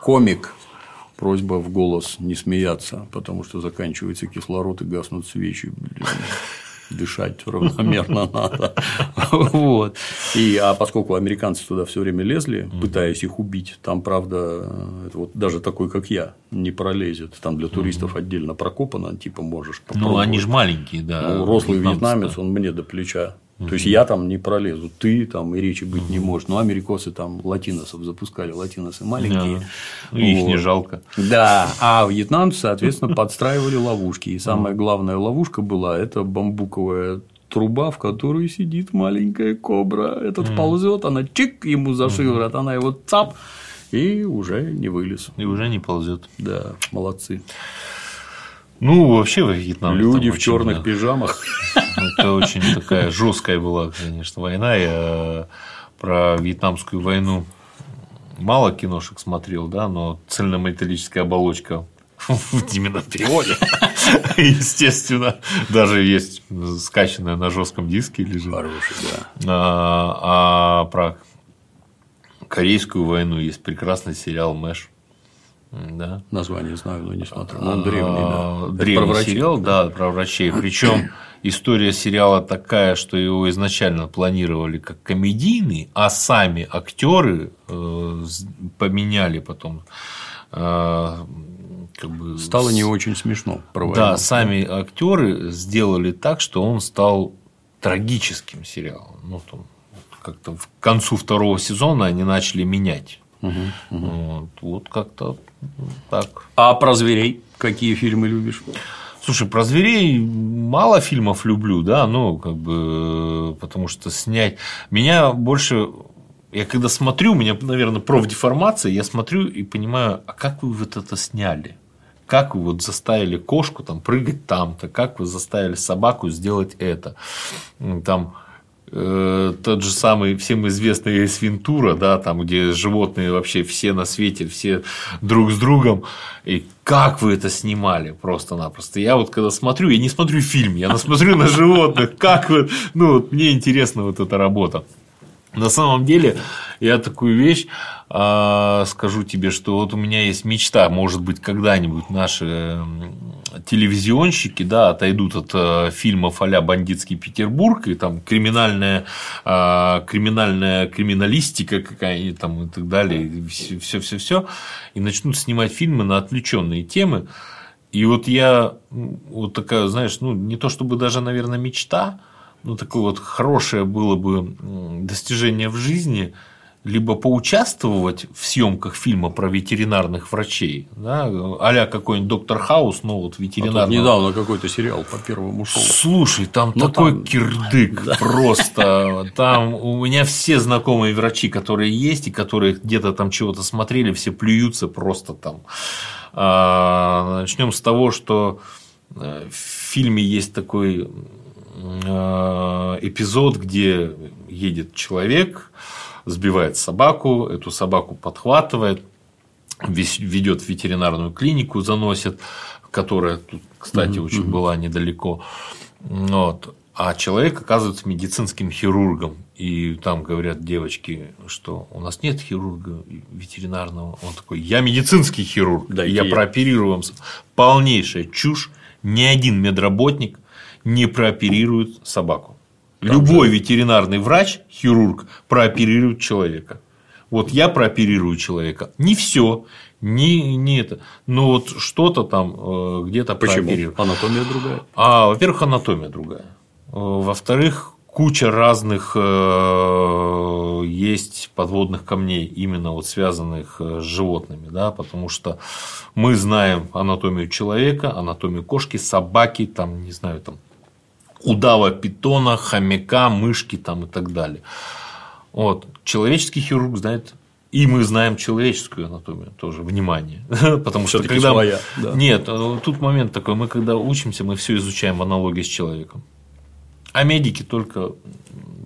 комик. Просьба в голос не смеяться, потому что заканчивается кислород и гаснут свечи. Блин дышать равномерно надо. Вот. И, а поскольку американцы туда все время лезли, пытаясь их убить, там, правда, вот даже такой, как я, не пролезет. Там для туристов отдельно прокопано, типа можешь Ну, попробовать. они же маленькие, да. Ну, рослый вьетнамец, он мне до плеча. То есть я там не пролезу, ты там и речи быть не может. Но америкосы там латиносов запускали, латиносы маленькие. Да. Их не жалко. Да, а вьетнамцы, соответственно, подстраивали ловушки. И самая главная ловушка была это бамбуковая труба, в которой сидит маленькая кобра. Этот ползет, она чик ему за шиворот, она его цап, и уже не вылез. И уже не ползет. Да, молодцы. Ну, вообще во Вьетнаме. Люди в черных да, пижамах. Это очень такая жесткая была, конечно, война. Я про вьетнамскую войну мало киношек смотрел, да, но цельнометаллическая оболочка в именно переводе. Естественно, даже есть скачанная на жестком диске лежит. Хороший, да. А, а про корейскую войну есть прекрасный сериал Мэш. Да. Название знаю, но не смотрел. Но он древний, да. А, Древний про врачей. сериал, да, про врачей. Причем история сериала такая, что его изначально планировали как комедийный, а сами актеры э, поменяли потом. э, как бы Стало не очень смешно. Да, сами актеры сделали так, что он стал трагическим сериалом. Ну, там, как-то к концу второго сезона они начали менять. Вот, вот как-то так. А про зверей какие фильмы любишь? Слушай, про зверей мало фильмов люблю, да, ну, как бы, потому что снять... Меня больше... Я когда смотрю, у меня, наверное, профдеформация, я смотрю и понимаю, а как вы вот это сняли? Как вы вот заставили кошку там прыгать там-то? Как вы заставили собаку сделать это? Там э, тот же самый всем известный Эйс Вентура, да, там, где животные вообще все на свете, все друг с другом. И как вы это снимали просто-напросто? Я вот когда смотрю, я не смотрю фильм, я смотрю на животных, как вы, ну, вот мне интересна вот эта работа. На самом деле, я такую вещь а, скажу тебе, что вот у меня есть мечта, может быть, когда-нибудь наши телевизионщики да, отойдут от э, фильмов а «Бандитский Петербург» и там криминальная, а, криминальная криминалистика какая-нибудь там и так далее, и все-все-все, и начнут снимать фильмы на отвлеченные темы. И вот я вот такая, знаешь, ну не то чтобы даже, наверное, мечта, ну такое вот хорошее было бы достижение в жизни либо поучаствовать в съемках фильма про ветеринарных врачей, да, а какой-нибудь доктор Хаус, ну вот А ветеринарный. недавно какой-то сериал по первому шел. Слушай, там Ну, такой там- кирдык просто. Там у меня все знакомые врачи, которые есть и которые где-то там чего-то смотрели, все плюются просто там. Начнем с того, что э, в фильме есть такой эпизод, где едет человек, сбивает собаку, эту собаку подхватывает, ведет в ветеринарную клинику, заносит, которая тут, кстати, очень была недалеко. Вот. А человек оказывается медицинским хирургом. И там говорят девочки, что у нас нет хирурга ветеринарного. Он такой, я медицинский хирург, Дайте я я». прооперирую вам. с-». Полнейшая чушь. Ни один медработник не прооперирует собаку. Любой ветеринарный врач, хирург, прооперирует человека. Вот я прооперирую человека. Не все, не, не это. Но вот что-то там э, где-то прооперирую. Почему? Анатомия другая. А, во-первых, анатомия другая. Э, Во-вторых, куча разных э, есть подводных камней, именно вот связанных с животными, да, потому что мы знаем анатомию человека, анатомию кошки, собаки, там, не знаю, там, удава питона, хомяка, мышки там и так далее. Вот. Человеческий хирург знает и мы знаем человеческую анатомию тоже, внимание. Потому что когда... своя, да. Нет, э, тут момент такой, мы когда учимся, мы все изучаем в аналогии с человеком. А медики только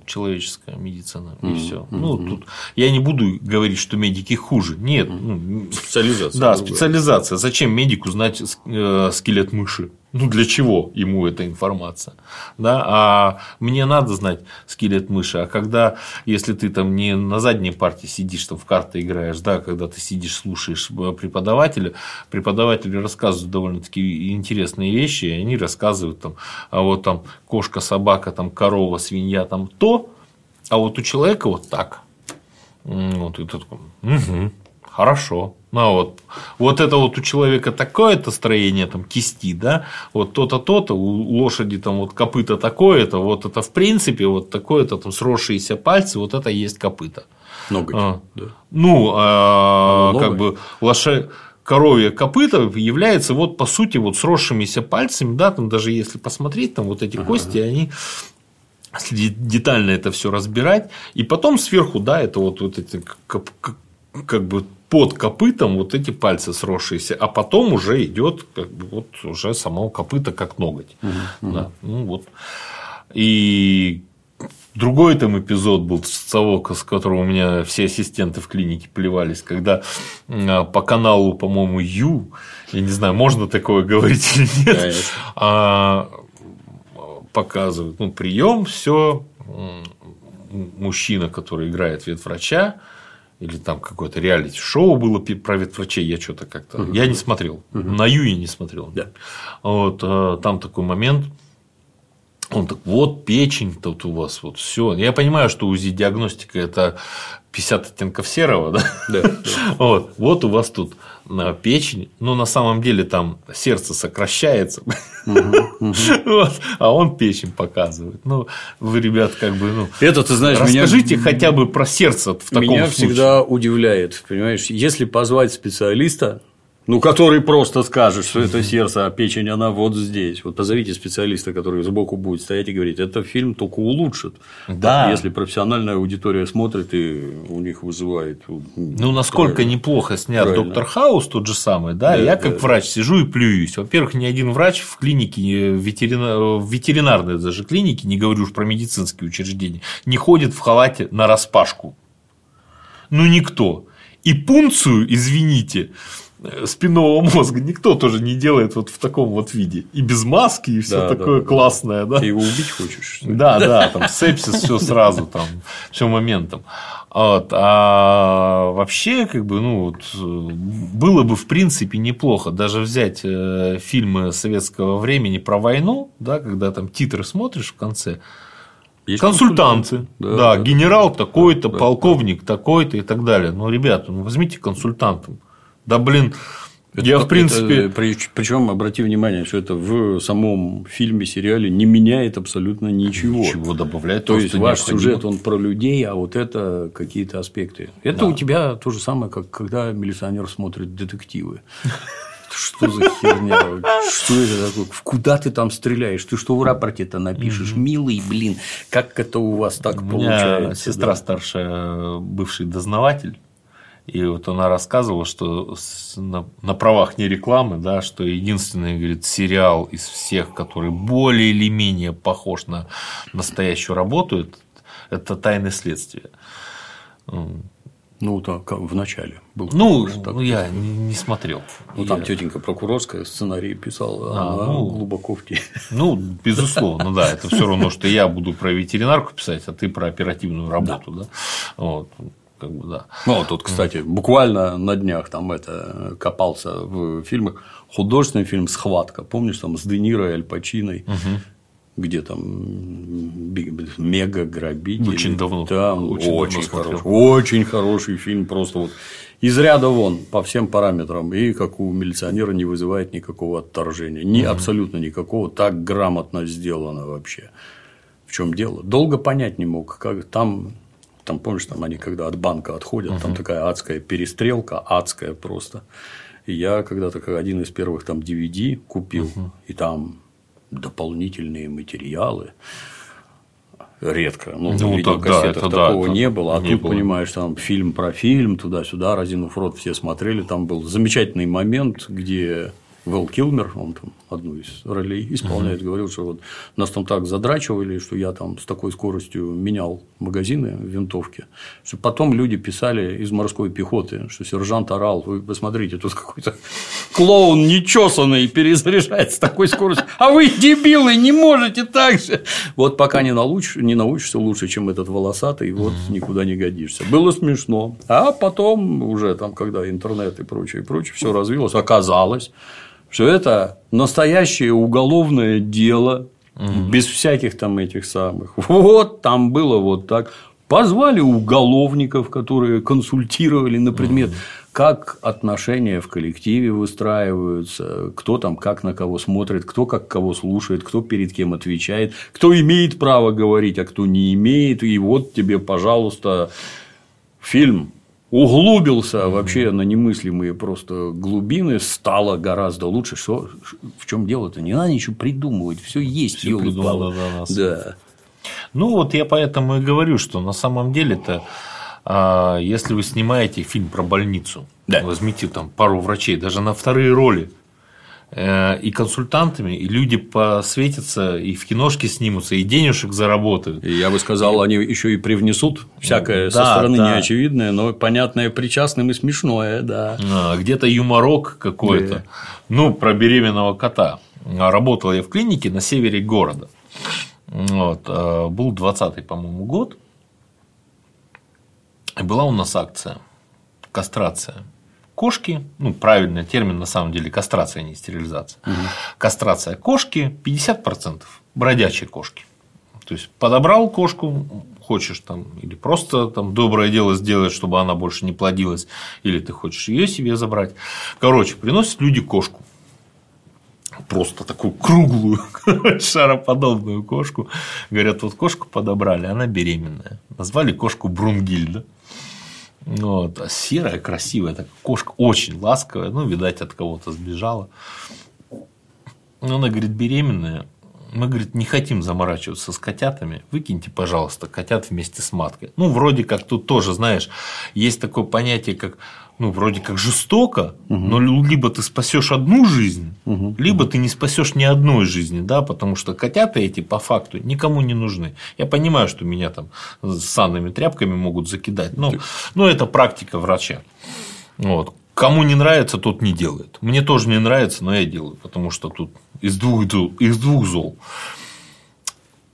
человеческая медицина и все. Ну, тут я не буду говорить, что медики хуже. Нет, ну, Специализация. да, другая. специализация. Зачем медику знать э, скелет мыши? Ну, для чего ему эта информация? Да? А мне надо знать скелет мыши. А когда, если ты там не на задней партии сидишь, там в карты играешь, да, когда ты сидишь, слушаешь э, преподавателя, преподаватели рассказывают довольно-таки интересные вещи, и они рассказывают там, а вот там кошка, собака, там корова, свинья, там то, а вот у человека вот так. Вот, и ты «Мгм, хорошо. Ну, а вот, вот это вот у человека такое-то строение там кисти, да, вот то-то, то-то, у лошади там вот копыта такое-то, вот это в принципе вот такое-то там сросшиеся пальцы, вот это есть копыта. Ноготь. А. да. Ну, а, как бы лоша... коровье копыто является вот по сути вот сросшимися пальцами, да, там даже если посмотреть, там вот эти кости, они детально это все разбирать, и потом сверху, да, это вот, вот эти как, бы под копытом вот эти пальцы сросшиеся, а потом уже идет как бы вот уже само копыто как ноготь. Да, ну вот. И Другой там эпизод был с того, с которого у меня все ассистенты в клинике плевались, когда м, по каналу, по-моему, Ю, я не знаю, можно такое говорить или нет, Конечно. а, показывают, ну, прием, все, мужчина, который играет ветврача, или там какое-то реалити-шоу было про ветврачей, я что-то как-то, я не смотрел, на Ю я не смотрел. Да. Вот, э, там такой момент, он так, вот печень тут у вас, вот все. Я понимаю, что УЗИ-диагностика – это 50 оттенков серого, да? Да. Вот, вот у вас тут на печень, но на самом деле там сердце сокращается, а он печень показывает. Ну, вы, ребят, как бы, ну, Это, ты знаешь, меня- расскажите хотя бы про сердце в таком Меня случае. всегда удивляет, понимаешь, если позвать специалиста, ну, который просто скажет, что это сердце, а печень, она вот здесь. Вот позовите специалиста, который сбоку будет стоять и говорить, это фильм только улучшит. Да. Если профессиональная аудитория смотрит и у них вызывает. Ну, насколько неплохо снят Правильно. доктор Хаус, тот же самый, да, Да, я как да. врач сижу и плююсь. Во-первых, ни один врач в клинике, в ветерина- в ветеринарной даже клинике, не говорю уж про медицинские учреждения, не ходит в халате на распашку. Ну, никто. И пункцию, извините, спинного мозга никто тоже не делает вот в таком вот виде. И без маски, и все Да, да, такое да. классное, да. Ты его убить хочешь? Да, да, там сепсис, все сразу, там, все моментом. Вот. А вообще, как бы, ну, вот, э, было бы, в принципе, неплохо даже взять э, фильмы советского времени про войну, да, когда там титры смотришь в конце, Есть консультанты, Да, да, да, генерал такой-то, да, полковник такой-то и так далее. Ну, ребята, ну, возьмите консультантом. Да, блин, Я, в принципе- причем, обрати внимание, что это в самом фильме, сериале не меняет абсолютно ничего. Чего добавлять? То есть ваш необходимо. сюжет он про людей, а вот это какие-то аспекты. Это Да. у тебя то же самое, как когда милиционер смотрит детективы. Что за херня? Что это такое? Куда ты там стреляешь? Ты что в рапорте-то напишешь? Милый, блин, как это у вас так У меня получается? сестра старшая, бывший дознаватель, и вот она рассказывала, что на, на правах не рекламы, да, что единственный, говорит, сериал из всех, который более или менее похож на настоящую работу, это, это «Тайны следствия». Ну, так, в начале был. Ну, так. ну, я не, смотрел. Ну, там Я- тетенька прокурорская сценарий писала, А, она ну. глубоко в теме. Ну, безусловно, да. Это все равно, что я буду про ветеринарку писать, а ты про оперативную работу, да. Вот, как бы, да. Ну, вот тут, кстати, буквально на днях там это копался в фильмах художественный фильм «Схватка». Помнишь, там с Де Ниро и Аль Пачиной, где там мега грабитель. Очень давно. Там Очень очень, давно смотрел. хороший, очень хороший фильм, просто вот из ряда вон по всем параметрам, и как у милиционера не вызывает никакого отторжения, ни абсолютно никакого, так грамотно сделано вообще. В чем дело? Долго понять не мог, как там, там помнишь, там они когда от банка отходят, там такая адская перестрелка, адская просто. И я когда-то как один из первых там DVD купил, и там дополнительные материалы. Редко. Ну, Ну, видеокассетах тогда это да, такого это не было. А не тут, было. понимаешь, там фильм про фильм, туда-сюда, разинув рот, все смотрели. Там был замечательный момент, где Вэл Килмер, он там одну из ролей исполняет, говорил, что вот нас там так задрачивали, что я там с такой скоростью менял магазины в винтовке, что потом люди писали из морской пехоты, что сержант орал, вы посмотрите, тут какой-то клоун нечесанный перезаряжает с такой скоростью, а вы, дебилы, не можете так же. Вот пока не, научишь, не научишься лучше, чем этот волосатый, вот никуда не годишься. Было смешно. А потом уже там, когда интернет и прочее, и прочее, все развилось, оказалось, что это настоящее уголовное дело, без всяких там этих самых. Вот там было вот так. Позвали уголовников, которые консультировали на предмет, как отношения в коллективе выстраиваются, кто там как на кого смотрит, кто как кого слушает, кто перед кем отвечает, кто имеет право говорить, а кто не имеет. И вот тебе, пожалуйста, фильм углубился вообще на немыслимые просто глубины, стало гораздо лучше. Что, в чем дело-то? Не надо ничего придумывать, все есть. Всё ёлы-палы. придумано за нас. Да. Ну, вот я поэтому и говорю, что на самом деле-то, а, если вы снимаете фильм про больницу, Да. возьмите там пару врачей, даже на вторые роли, и консультантами, и люди посветятся, и в киношке снимутся, и денежек заработают. И я бы сказал, они еще и привнесут всякое со Да, стороны да. неочевидное, но понятное причастным и смешное, да. А, где-то юморок какой-то. Да. Ну, про беременного кота. А, Работал я в клинике на севере города. Вот. а, Был 20-й, по-моему, год. И была у нас акция. Кастрация. Кошки, ну, правильный термин на самом деле, кастрация, а не стерилизация. Кастрация кошки 50% бродячие кошки. То есть подобрал кошку, хочешь там, или просто там доброе дело сделать, чтобы она больше не плодилась, или ты хочешь ее себе забрать. Короче, приносят люди кошку. Просто такую круглую, шароподобную кошку. Говорят, вот кошку подобрали, она беременная. Назвали кошку Брунгильда. Вот. А серая, красивая, такая кошка, очень ласковая. Ну, видать, от кого-то сбежала. Ну, Она говорит, беременная. Мы, говорит, не хотим заморачиваться с котятами. Выкиньте, пожалуйста, котят вместе с маткой. Ну, вроде как тут тоже, знаешь, есть такое понятие, как, ну, вроде как жестоко, но либо ты спасешь одну жизнь, либо ты не спасешь ни одной жизни, да, потому что котята эти по факту никому не нужны. Я понимаю, что меня там с санными тряпками могут закидать, но, но это практика врача. Вот. Кому не нравится, тот не делает. Мне тоже не нравится, но я делаю, потому что тут из двух, из двух зол.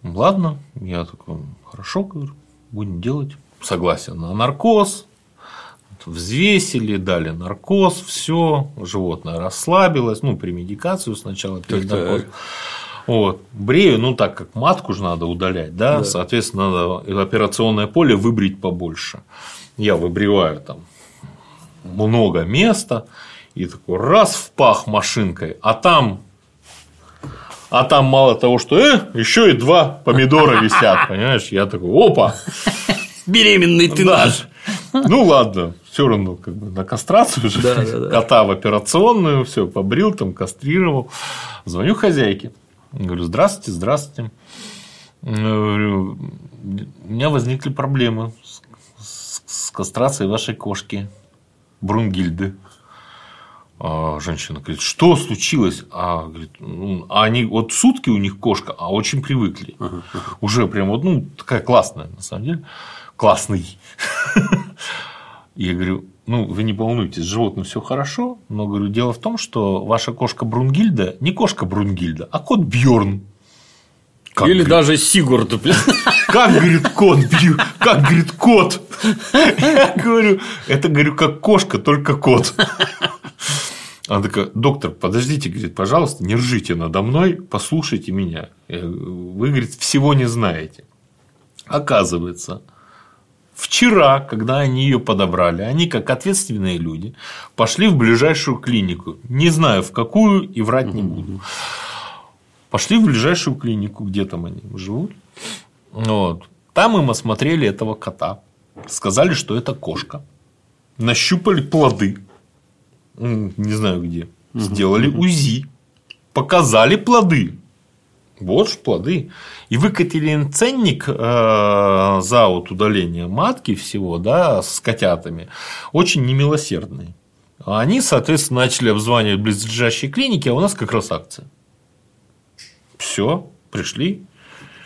Ладно, я такой, хорошо, говорю, будем делать. Согласен на наркоз, взвесили, дали наркоз, все, животное расслабилось, ну, при медикацию сначала, перед наркозом. Вот. Брею, ну так как матку же надо удалять, да, Да. соответственно, надо операционное поле выбрить побольше. Я выбриваю там много места И такой раз в пах машинкой, а там а там мало того, что э, еще и два помидора висят, понимаешь? Я такой, опа, Беременный ты Да. наш. ну ладно, все равно как бы на кастрацию же, Да, да, да. кота в операционную, все, побрил, там, кастрировал. Звоню хозяйке, говорю, здравствуйте, здравствуйте. Говорю, у меня возникли проблемы с, с- с кастрацией вашей кошки Брунгильды. А женщина говорит, что случилось? А, говорит, «Ну, а они вот сутки у них кошка, а очень привыкли. Уже прям вот, ну, такая классная, на самом деле. Классный. Я говорю, ну, вы не волнуйтесь, с животным все хорошо, но говорю, дело в том, что ваша кошка Брунгильда не кошка Брунгильда, а кот Бьорн. Как, Или говорит, даже Сигурд. как, говорит, кот, как, говорит, кот. Я говорю, это, говорю, как кошка, только кот. Она такая, доктор, подождите, говорит, пожалуйста, не ржите надо мной, послушайте меня. Вы, говорит, всего не знаете. Оказывается, вчера, когда они ее подобрали, они, как ответственные люди, пошли в ближайшую клинику. Не знаю, в какую, и врать не буду. Пошли в ближайшую клинику, где там они живут. Вот. Там им осмотрели этого кота. Сказали, что это кошка. Нащупали плоды. Не знаю где. Сделали УЗИ. Показали плоды. Вот ж плоды. И выкатили им ценник э, за вот удаление матки всего, да, с котятами, очень немилосердный. А они, соответственно, начали обзванивать близлежащие клиники, а у нас как раз акция. Все, пришли,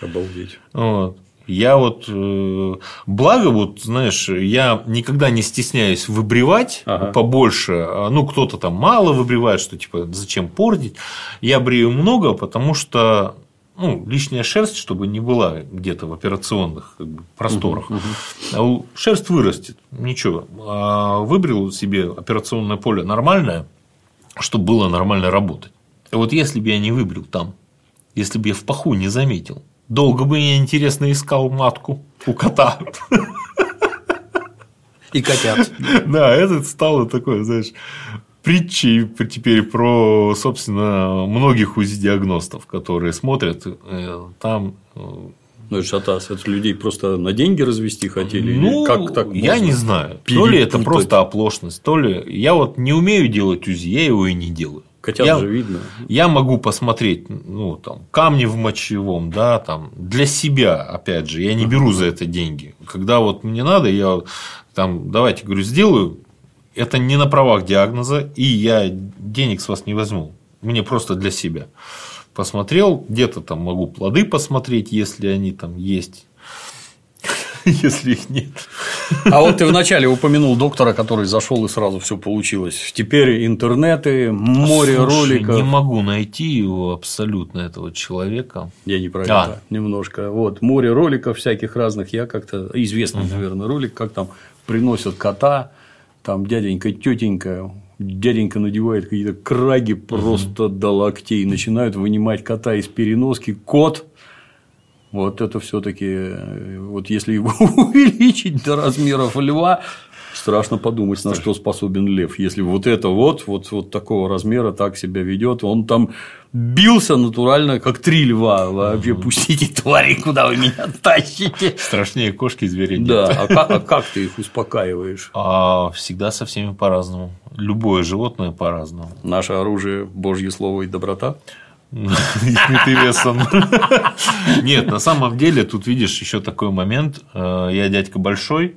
Обалдеть. вот. Я вот, э, благо, вот, знаешь, я никогда не стесняюсь выбривать Ага. побольше. А, Ну, кто-то там мало выбривает, что типа зачем портить. Я брею много, потому что ну, лишняя шерсть, чтобы не была где-то в операционных как бы, просторах. А у- шерсть вырастет, ничего. А выбрил себе операционное поле нормальное, чтобы было нормально работать. И вот если бы я не выбрил там, если бы я в паху не заметил, долго бы я интересно искал матку у кота. И котят. Да, это стало такое, знаешь, притчей теперь про, собственно, многих УЗИ-диагностов, которые смотрят э, там. э, Ну, это шатас. Это людей просто на деньги развести хотели? Ну, Или как так я можно не знаю. То ли это перепутать? просто оплошность, то ли я вот не умею делать УЗИ, я его и не делаю. Котят я, же видно. я могу посмотреть, ну, там, камни в мочевом, да, там, для себя, опять же, я не беру за это деньги. Когда вот мне надо, я там, давайте, говорю, сделаю, это не на правах диагноза, и я денег с вас не возьму. Мне просто для себя. Посмотрел, где-то там могу плоды посмотреть, если они там есть. Если их нет. А вот ты вначале упомянул доктора, который зашел и сразу все получилось. Теперь интернеты, море Слушай, роликов. Не могу найти его абсолютно, этого человека. Я не про А. это немножко. Вот море роликов всяких разных. Я как-то известный, наверное, ролик, как там приносят кота, там дяденька, тетенька, дяденька надевает какие-то краги просто до локтей, начинают вынимать кота из переноски. Кот вот это все-таки, вот если его увеличить до размеров льва, страшно подумать, на что способен лев. Если вот это вот, вот, вот такого размера так себя ведет, он там бился натурально, как три льва. Вообще, пустите твари, куда вы меня тащите. Страшнее кошки и зверей нет. Да, а как, а как ты их успокаиваешь? А всегда со всеми по-разному. Любое животное по-разному. Наше оружие – Божье слово и доброта. Весом. Нет, на самом деле, тут видишь еще такой момент. Э, Я дядька большой,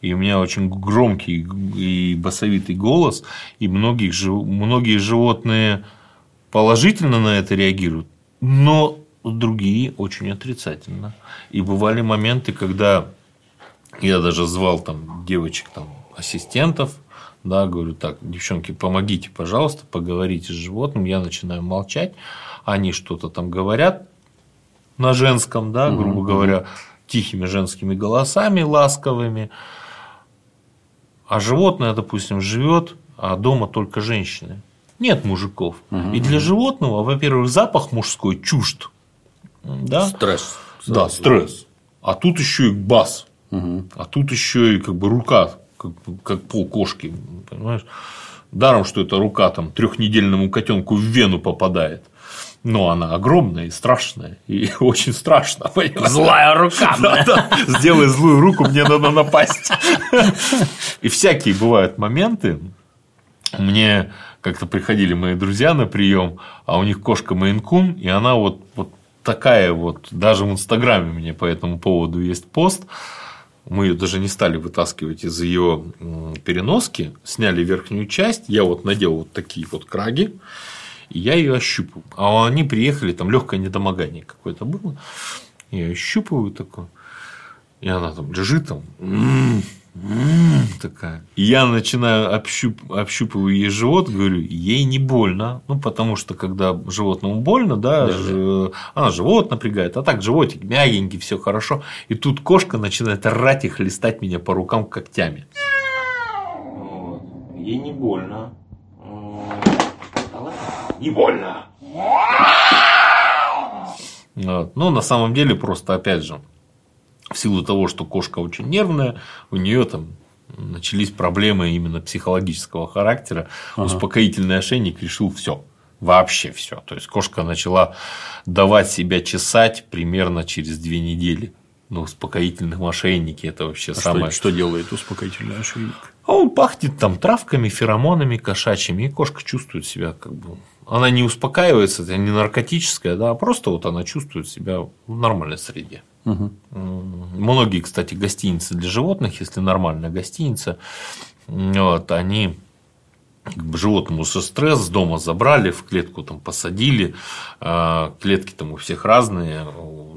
и у меня очень громкий и басовитый голос, и многих, многие животные положительно на это реагируют, но другие очень отрицательно. И бывали моменты, когда я даже звал там девочек, там, ассистентов, да, говорю, так, девчонки, помогите, пожалуйста, поговорите с животным, я начинаю молчать, они что-то там говорят на женском, да, грубо говоря, тихими женскими голосами, ласковыми, а животное, допустим, живет, а дома только женщины. Нет мужиков. И для животного, во-первых, запах мужской чужд. Да? Стресс. Да, стресс. А тут еще и бас. Мгм. А тут еще и как бы рука, как, как пол кошки, понимаешь? Даром, что эта рука там трехнедельному котенку в вену попадает. Но она огромная и страшная. И очень страшно. понимаешь? Злая рука. Да, да. Сделай злую руку, мне надо напасть. И всякие бывают моменты. Мне как-то приходили мои друзья на прием, а у них кошка Мейнкун, и она вот, вот такая вот, даже в Инстаграме мне по этому поводу есть пост. Мы ее даже не стали вытаскивать из ее переноски, сняли верхнюю часть, я вот надел вот такие вот краги, и я ее ощупываю. А они приехали, там легкое недомогание какое-то было. Я ощупываю такое. И она там лежит там. Такая. И я начинаю общуп, общупываю ей живот, говорю, ей не больно. Ну, потому что когда животному больно, да, Да, ж- она живот напрягает, а так животик мягенький, все хорошо. И тут кошка начинает орать и хлестать меня по рукам когтями. Ей не больно. Не больно. Вот. Но на самом деле просто, опять же, в силу того, что кошка очень нервная, у нее там начались проблемы именно психологического характера. Успокоительный ошейник решил все. Вообще все. То есть кошка начала давать себя чесать примерно через две недели. Ну, успокоительных ошейники это вообще А самое. Что, что делает успокоительный ошейник? А он пахнет там травками, феромонами кошачьими, и кошка чувствует себя как бы. Она не успокаивается, это не наркотическая, да, а просто вот она чувствует себя в нормальной среде. М, Многие, кстати, гостиницы для животных, если нормальная гостиница, вот, они животному со стресс дома забрали, в клетку там посадили. а, Клетки там у всех разные.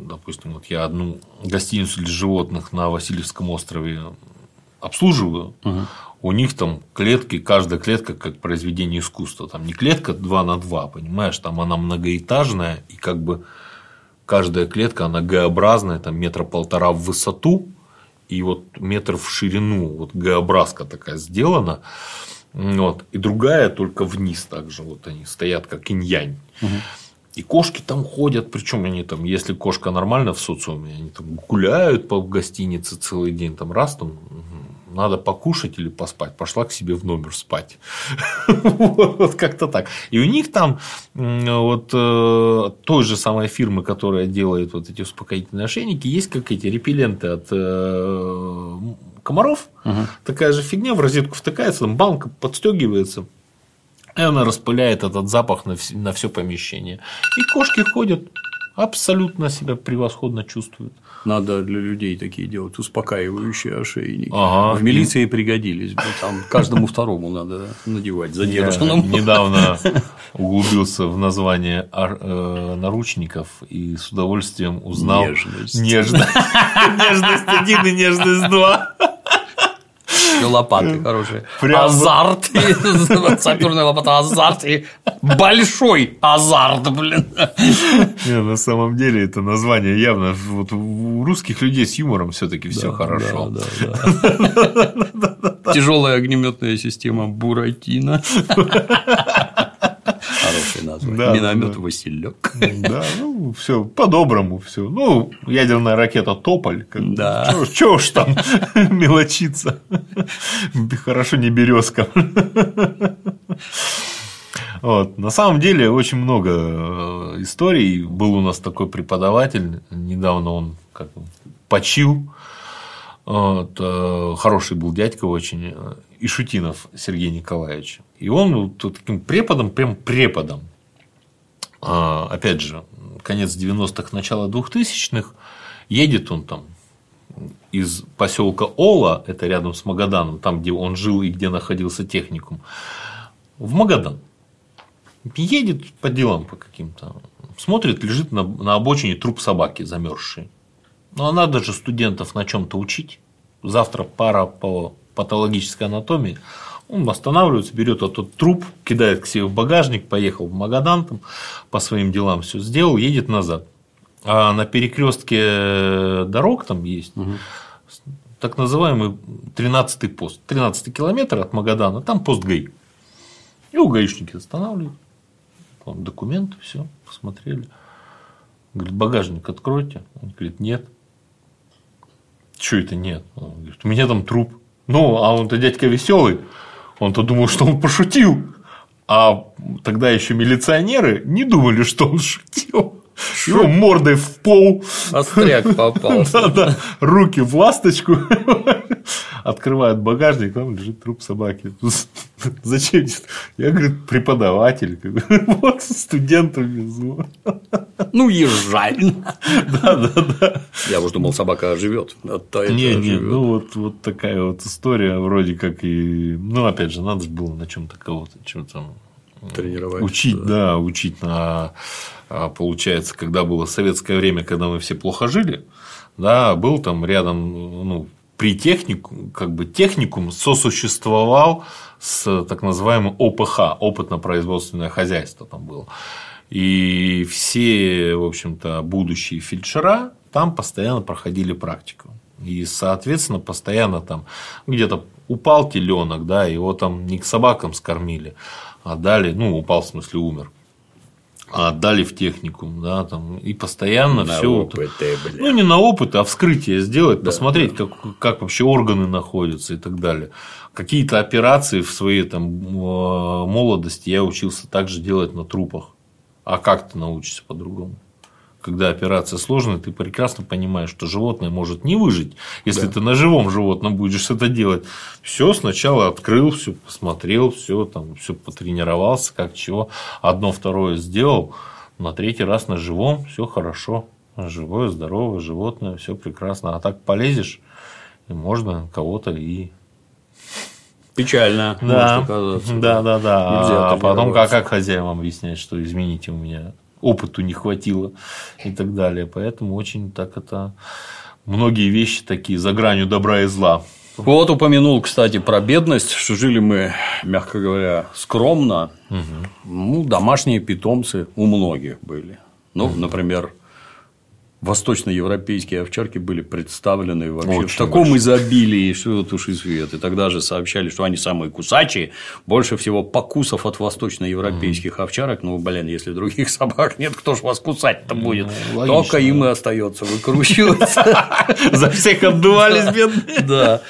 Допустим, вот я одну гостиницу для животных на Васильевском острове обслуживаю. У них там клетки, каждая клетка как произведение искусства. Там не клетка 2 на 2, понимаешь, там она многоэтажная, и как бы каждая клетка, она Г-образная, там метра полтора в высоту, и вот метр в ширину, вот Г-образка такая сделана. Вот. И другая только вниз также. Вот они стоят как инь-янь. И кошки там ходят, причем они там, если кошка нормально в социуме, они там гуляют по гостинице целый день, там раз там надо покушать или поспать, пошла к себе в номер спать. Вот как-то так. И у них там вот э, той же самой фирмы, которая делает вот эти успокоительные ошейники, есть как эти репелленты от э, комаров. Такая же фигня в розетку втыкается, там банка подстегивается. И она распыляет этот запах на все помещение. И кошки ходят, абсолютно себя превосходно чувствуют надо для людей такие делать успокаивающие ошейники. Ага. В милиции пригодились бы. Там каждому второму надо надевать за дедушканом. Ну, недавно углубился в название э, наручников и с удовольствием узнал нежность. Нежность. один и нежность два еще лопаты хорошие. Прям... Азарт. Саперная лопата, азарт и большой азарт, блин. Не, на самом деле это название явно вот у русских людей с юмором все-таки да, все хорошо. Да, да, Тяжелая огнеметная система Буратино. Название. Да, Миномет да. Василек. Да, ну, все по-доброму все. Ну, ядерная ракета Тополь. как. Да. Чё уж там мелочиться. Хорошо не березка. Вот. На самом деле очень много э, историй. Был у нас такой преподаватель, недавно он как почил. Вот, э, хороший был дядька очень, э, Ишутинов Сергей Николаевич. И он вот таким преподом, прям преподом, опять же, конец 90-х, начало 2000-х, едет он там из поселка Ола, это рядом с Магаданом, там, где он жил и где находился техникум, в Магадан. Едет по делам по каким-то. Смотрит, лежит на, на обочине труп собаки замерзший. Ну, а надо же студентов на чем-то учить. Завтра пара по патологической анатомии. Он останавливается, берет этот труп, кидает к себе в багажник, поехал в Магадан, там, по своим делам все сделал, едет назад. А на перекрестке дорог там есть так называемый 13-й пост. 13 километр от Магадана, там пост ГАИ. У гаишники останавливают. Там документы, все, посмотрели. Говорит, багажник откройте. Он говорит, нет. Что это нет? Он говорит, у меня там труп. Ну, а он-то дядька веселый. Он-то думал, что он пошутил. А тогда еще милиционеры не думали, что он шутил. Его мордой в пол. Остряк попался. Да, да. Руки в ласточку. Открывают багажник, там лежит труп собаки. Зачем? Я, говорит, преподаватель. Вот студентов везу. Ну, езжай. Да, да, да. Я уже думал, собака живет. Не, не, ну вот, вот такая вот история, вроде как и. Ну, опять же, надо же было на чем-то кого-то, чем-то тренировать. Учить, да, учить на а, получается, когда было советское время, когда мы все плохо жили, да, был там рядом, ну, при технику, как бы техникум сосуществовал с так называемым ОПХ, опытно-производственное хозяйство там было. И все, в общем-то, будущие фельдшера там постоянно проходили практику. И, соответственно, постоянно там где-то упал теленок, да, его там не к собакам скормили, а дали, ну, упал, в смысле, умер а отдали в техникум, да, там, и постоянно на все. Опыты, бля. Ну, не на опыт, а вскрытие сделать, да, посмотреть, да. Как, как вообще органы находятся и так далее. Какие-то операции в своей там, молодости я учился также делать на трупах. А как ты научишься по-другому? Когда операция сложная, ты прекрасно понимаешь, что животное может не выжить, если да. ты на живом животном будешь это делать. Все сначала открыл, все посмотрел, все там, все потренировался, как чего. Одно, второе сделал, на третий раз на живом все хорошо. Живое, здоровое животное, все прекрасно. А так полезешь, и можно кого-то и Печально. Да, да, да, да. А потом как, как хозяевам объяснять, что измените у меня опыту не хватило и так далее. Поэтому очень так это многие вещи такие за гранью добра и зла. Вот упомянул, кстати, про бедность, что жили мы, мягко говоря, скромно. Угу. Ну, домашние питомцы у многих были. Ну, угу. например, восточноевропейские овчарки были представлены вообще Очень в таком большой. изобилии, что тут уж и свет. И тогда же сообщали, что они самые кусачие. Больше всего покусов от восточноевропейских mm. овчарок. Ну, блин, если других собак нет, кто ж вас кусать-то будет? Ну, Только им и остается выкручиваться. За всех отдувались, бедные. Да.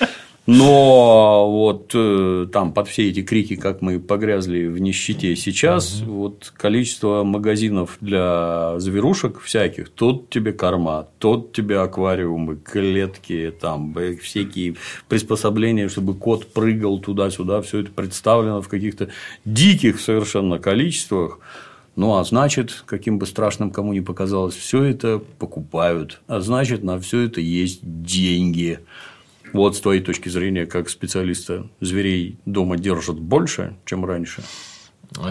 Но вот э, там под все эти крики, как мы погрязли в нищете сейчас, угу. вот количество магазинов для зверушек всяких, тут тебе корма, тут тебе аквариумы, клетки, там всякие приспособления, чтобы кот прыгал туда-сюда, все это представлено в каких-то диких совершенно количествах. Ну, а значит, каким бы страшным кому ни показалось, все это покупают, а значит, на все это есть деньги. Вот с твоей точки зрения, как специалиста, зверей дома держат больше, чем раньше?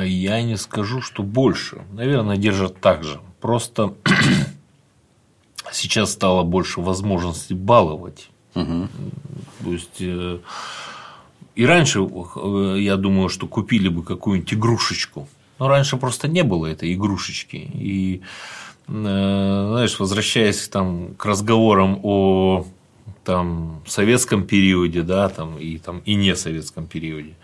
Я не скажу, что больше. Наверное, держат так же. Просто сейчас стало больше возможностей баловать. Угу. То есть э, и раньше, э, я думаю, что купили бы какую-нибудь игрушечку. Но раньше просто не было этой игрушечки. И э, знаешь, возвращаясь там к разговорам о там, советском периоде, да, там, и, там, и не советском периоде.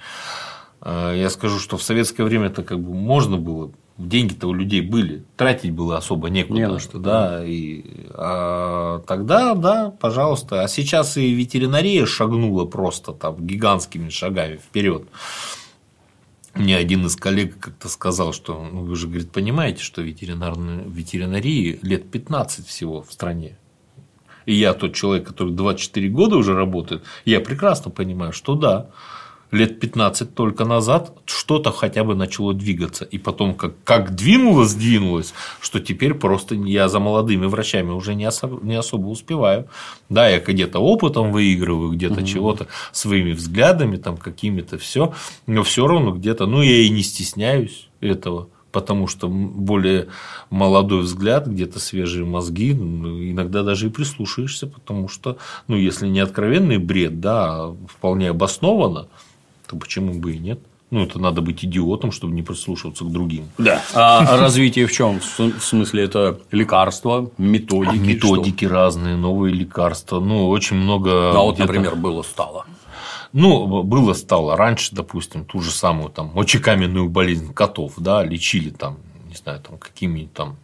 А, я скажу, что в советское время это как бы можно было, деньги-то у людей были, тратить было особо некуда. Не на что, да. да. И, а тогда, да, пожалуйста. А сейчас и ветеринария шагнула просто там гигантскими шагами вперед. Мне один из коллег как-то сказал, что ну, вы же, говорит, понимаете, что ветеринарной ветеринарии лет 15 всего в стране и я тот человек, который 24 года уже работает, я прекрасно понимаю, что да, лет 15 только назад что-то хотя бы начало двигаться. И потом, как, как двинулось, двинулось, что теперь просто я за молодыми врачами уже не особо, не особо успеваю. Да, я где-то опытом выигрываю, где-то угу. чего-то своими взглядами, там какими-то все, но все равно где-то, ну, я и не стесняюсь этого потому что более молодой взгляд, где-то свежие мозги, иногда даже и прислушаешься, потому что, ну, если не откровенный бред, да, а вполне обоснованно, то почему бы и нет? Ну, это надо быть идиотом, чтобы не прислушиваться к другим. Да. А развитие в чем? В смысле, это лекарства, методики? Методики что? разные, новые лекарства. Ну, очень много. А вот, например, было стало. Ну, было стало раньше, допустим, ту же самую там мочекаменную болезнь котов, да, лечили там, не знаю, там какими-нибудь там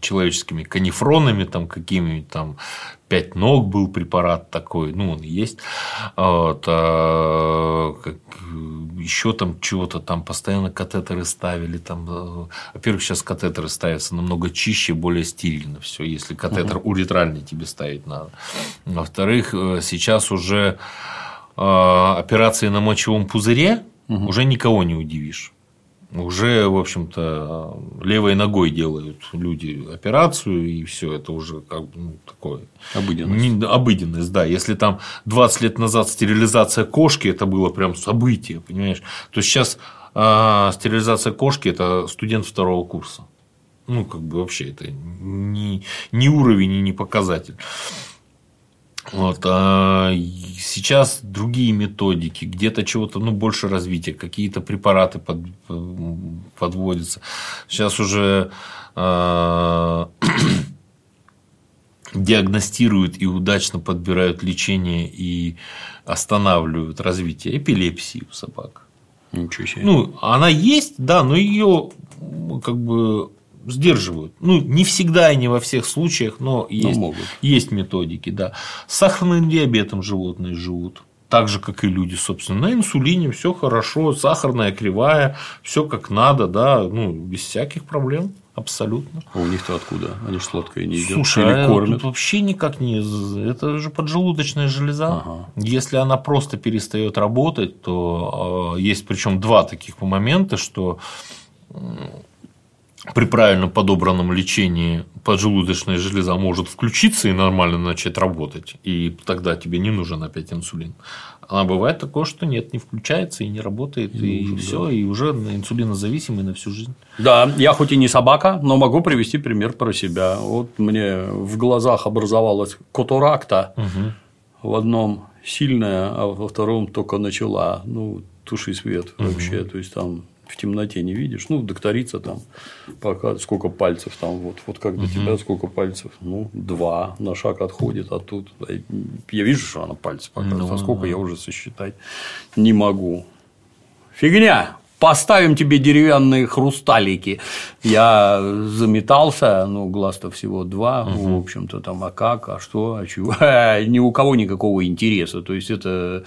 человеческими канифронами, там какими-нибудь там пять ног был препарат такой, ну, он есть. Вот, а, как, еще там чего-то там постоянно катетеры ставили. Там, э, во-первых, сейчас катетеры ставятся намного чище, более стерильно все, если катетер угу. уретральный тебе ставить надо. Во-вторых, э, сейчас уже а, операции на мочевом пузыре угу. уже никого не удивишь уже, в общем-то, левой ногой делают люди операцию, и все это уже как бы ну, такое. Обыденность. Не, обыденность, да. Если там 20 лет назад стерилизация кошки, это было прям событие, понимаешь? То сейчас а, стерилизация кошки – это студент второго курса. Ну, как бы вообще это не, не уровень и не показатель. Вот, а сейчас другие методики, где-то чего-то ну, больше развития, какие-то препараты под, подводятся. Сейчас уже э, диагностируют и удачно подбирают лечение и останавливают развитие эпилепсии у собак. Ничего себе. Ну, она есть, да, но ее как бы сдерживают. Ну, не всегда и не во всех случаях, но есть, но могут. есть методики, да. С сахарным диабетом животные живут. Так же, как и люди, собственно, на инсулине все хорошо, сахарная кривая, все как надо, да, ну, без всяких проблем. Абсолютно. А у них-то откуда? Они же сладкое не едят. Слушай, Или а кормят? тут вообще никак не. Это же поджелудочная железа. Ага. Если она просто перестает работать, то а, есть причем два таких момента, что при правильно подобранном лечении поджелудочная железа может включиться и нормально начать работать, и тогда тебе не нужен опять инсулин. А бывает такое, что нет, не включается и не работает, и, и все, да. и уже инсулинозависимый на всю жизнь. Да, я хоть и не собака, но могу привести пример про себя. Вот мне в глазах образовалась катаракта, угу. в одном сильная, а во втором только начала. Ну, туши свет вообще, угу. то есть там в темноте не видишь. Ну, докторица там пока сколько пальцев там, вот, вот как до угу. тебя сколько пальцев, ну, два на шаг отходит, а тут я вижу, что она пальцы показывает, ну, а сколько да. я уже сосчитать не могу. Фигня! Поставим тебе деревянные хрусталики. Я заметался, ну, глаз-то всего два, угу. в общем-то, там, а как, а что, а чего. Ни у кого никакого интереса. То есть, это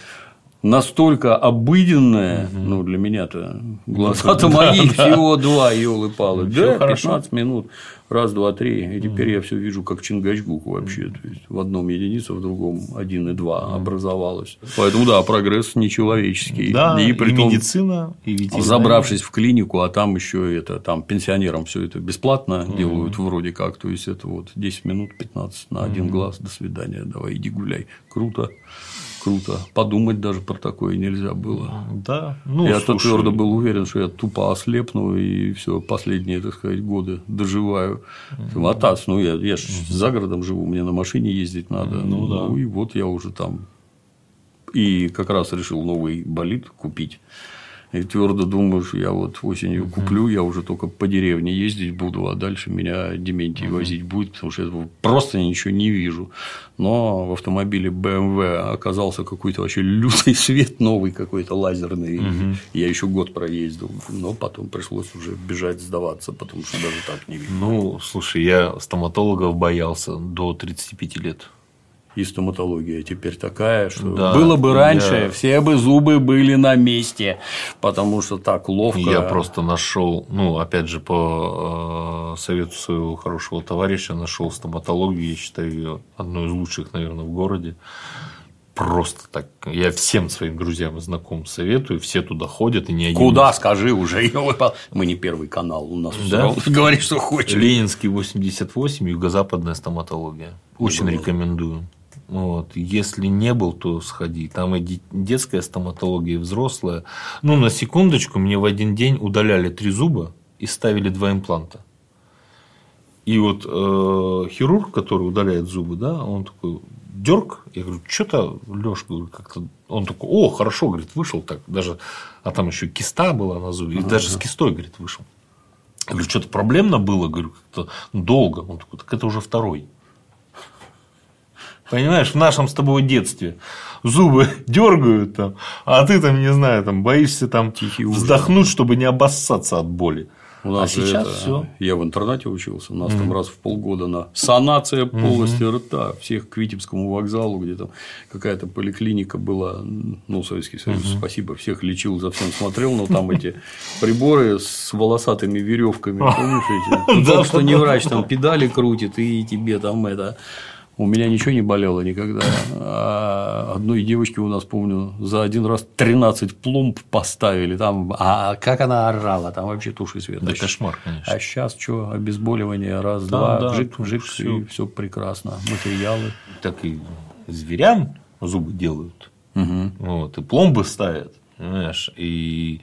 настолько обыденное, угу. ну, для меня-то глаза-то мои всего два, елы палы Да, 15 минут, раз, два, три, и теперь я все вижу как Чингачгук вообще, то есть в одном единица, в другом один и два образовалось. Поэтому, да, прогресс нечеловеческий. Да, и, при и медицина, и ветеринария. Забравшись в клинику, а там еще это, там пенсионерам все это бесплатно делают вроде как, то есть это вот 10 минут, 15 на один глаз, до свидания, давай иди гуляй, круто круто. Подумать даже про такое нельзя было. Да. Ну, я то твердо был уверен, что я тупо ослепну и все последние, так сказать, годы доживаю. Атас, ну я, я же за городом живу, мне на машине ездить надо. Ну, ну да. и вот я уже там. И как раз решил новый болид купить. И твердо думаю, что я вот осенью куплю, я уже только по деревне ездить буду, а дальше меня Дементий возить будет, потому что я просто ничего не вижу. Но в автомобиле BMW оказался какой-то вообще лютый свет, новый какой-то лазерный. Угу. Я еще год проездил, но потом пришлось уже бежать сдаваться, потому что даже так не видно. Ну, слушай, я стоматологов боялся до 35 лет и стоматология теперь такая, что да, было бы раньше, я... все бы зубы были на месте, потому что так ловко. Я просто нашел, ну, опять же, по э, совету своего хорошего товарища, нашел стоматологию, я считаю ее одной из лучших, наверное, в городе. Просто так. Я всем своим друзьям и знакомым советую, все туда ходят и не один. Куда, раз... скажи уже. Мы не первый канал, у нас да? говори, что хочешь. Ленинский 88, юго-западная стоматология. Очень рекомендую. Вот. Если не был, то сходи. Там и детская стоматология, и взрослая. Ну, на секундочку, мне в один день удаляли три зуба и ставили два импланта. И вот э, хирург, который удаляет зубы, да, он такой дерг. Я говорю, что-то, Леш, как-то. Он такой, о, хорошо, говорит, вышел так. Даже, а там еще киста была на зубе. И ага, даже да. с кистой, говорит, вышел. Я говорю, что-то проблемно было, говорю, как-то долго. Он такой, так это уже второй. Понимаешь, в нашем с тобой детстве зубы дергают там, а ты там, не знаю, там боишься там Тихий вздохнуть, ужас. чтобы не обоссаться от боли. У нас а сейчас это- все. Я в интернате учился, у нас там раз в полгода на санация полости рта, всех к Витебскому вокзалу, где там какая-то поликлиника была, ну, Советский Союз, спасибо, всех лечил, за всем смотрел, но там эти приборы с волосатыми веревками, помнишь эти? Только что не врач, там педали крутит, и тебе там это. У меня ничего не болело никогда. А одной девочке у нас, помню, за один раз 13 пломб поставили. Там, а как она орала, там вообще туши свет. Да А кошмар, конечно. А сейчас что, обезболивание, раз, Да, два, да, вжик, тут вжик, всё. и все прекрасно. Материалы. Так и зверям зубы делают. Вот, и пломбы ставят, понимаешь, и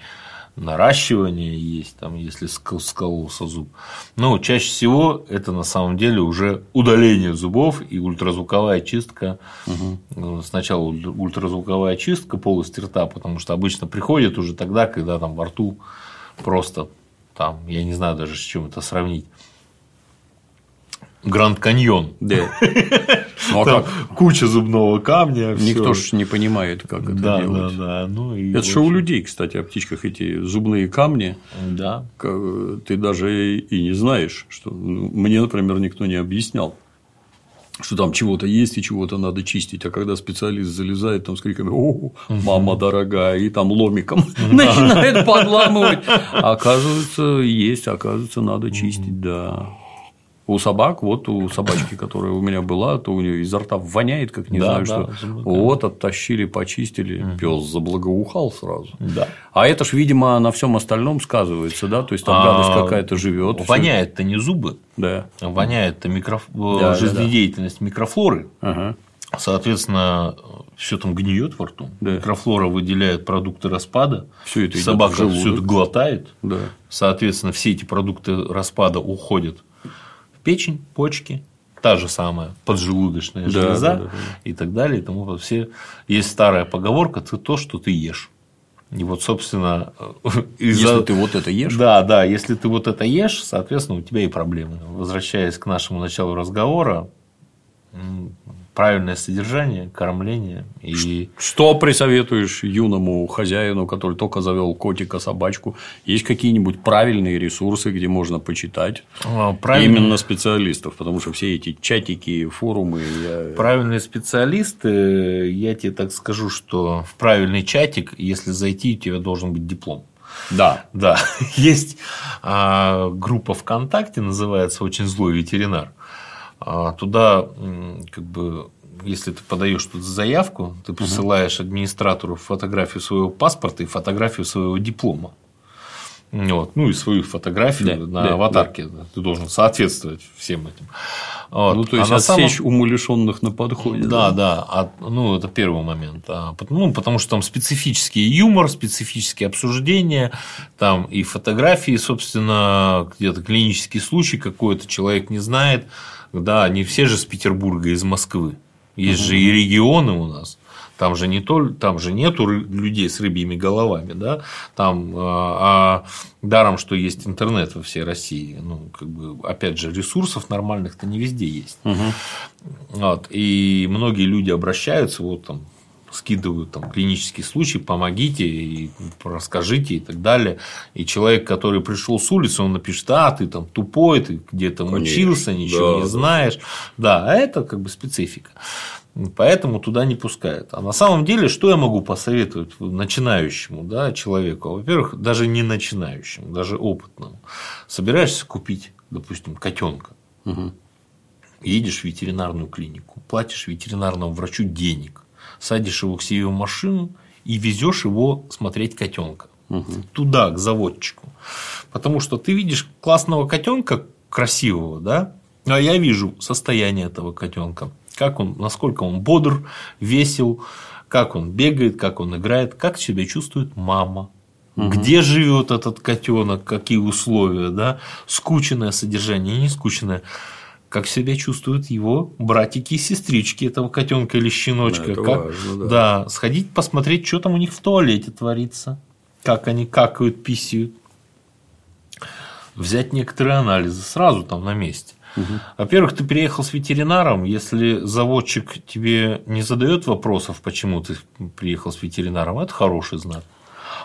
наращивание есть, там, если скололся зуб. Но чаще всего это на самом деле уже удаление зубов и ультразвуковая чистка. Ну, Сначала уль- ультразвуковая чистка полости рта, потому что обычно приходит уже тогда, когда там во рту просто там, я не знаю даже с чем это сравнить. Гранд Каньон. Да. Ну а Там как? куча зубного камня. Никто всё. ж не понимает, как это да, делать. Да, да, ну и Это же у людей, кстати, о птичках эти зубные камни. Да. Ты даже и не знаешь, что ну, мне, например, никто не объяснял, что там чего-то есть и чего-то надо чистить, а когда специалист залезает там с криками «О, мама дорогая!» и там ломиком начинает подламывать, оказывается, есть, оказывается, надо чистить, да. У собак, вот у собачки, которая у меня была, то у нее изо рта воняет, как не Да, знаю, да, что. зубной Вот, оттащили, почистили, пес заблагоухал сразу. Да. А это ж, видимо, на всем остальном сказывается, да? То есть там А, гадость какая-то живет. Воняет-то не зубы, Да. воняет-то микроф... да, жизнедеятельность микрофлоры. Ага. Соответственно, все там гниет во рту. Да. Микрофлора выделяет продукты распада. Всё это Собака все это глотает. Да. Соответственно, все эти продукты распада уходят печень, почки, та же самая поджелудочная Да, железа да, да, да. и так далее. И тому все есть старая поговорка: ты то, что ты ешь. И вот, собственно, из-за- Если ты вот это ешь, Да, да, если ты вот это ешь, соответственно, у тебя и проблемы. Возвращаясь к нашему началу разговора, правильное содержание, кормление и что присоветуешь юному хозяину, который только завел котика, собачку? Есть какие-нибудь правильные ресурсы, где можно почитать? а, правильно- Именно специалистов, потому что все эти чатики, форумы. я- Правильные специалисты, я тебе так скажу, что в правильный чатик, если зайти, у тебя должен быть диплом. Да. Да, есть а, группа ВКонтакте, называется «Очень злой ветеринар». А, Туда, как бы, если ты подаешь тут заявку, ты присылаешь администратору фотографию своего паспорта и фотографию своего диплома. Вот. Ну и свою фотографию Да, на да, аватарке. Ты должен соответствовать всем этим. Вот. Ну, то есть, А на самом- отсечь умалишенных на подходе. да, да, а, ну это первый момент. А, ну, потому что там специфический юмор, специфические обсуждения, там и фотографии, собственно, где-то клинический случай какой-то человек не знает. Да, не все же с Петербурга, из Москвы. Есть же и регионы у нас. Там же, не то, там же нету людей с рыбьими головами, да, там, а, а даром, что есть интернет во всей России, ну, как бы, опять же, ресурсов нормальных-то не везде есть. Вот. И многие люди обращаются, вот там скидывают там клинический случай, помогите и расскажите и так далее. И человек, который пришел с улицы, он напишет, а ты там тупой, ты где-то Конечно. учился, ничего Да, не да. знаешь. Да, а это как бы специфика. Поэтому туда не пускают. А на самом деле, что я могу посоветовать начинающему да, человеку? Во-первых, даже не начинающему, даже опытному. Собираешься купить, допустим, котенка. Едешь в ветеринарную клинику, платишь ветеринарному врачу денег, садишь его к себе в машину и везешь его смотреть котенка. Туда, к заводчику. Потому что ты видишь классного котенка, красивого, да? А я вижу состояние этого котенка. Как он, насколько он бодр, весел, как он бегает, как он играет, как себя чувствует мама. Где живет этот котенок, какие условия, да? Скученное содержание, не скученное. Как себя чувствуют его братики и сестрички этого котенка или щеночка. Это как, важно, да. да, сходить посмотреть, что там у них в туалете творится, как они какают, писают. Взять некоторые анализы сразу там на месте. Во-первых, ты приехал с ветеринаром, если заводчик тебе не задает вопросов, почему ты приехал с ветеринаром, это хороший знак.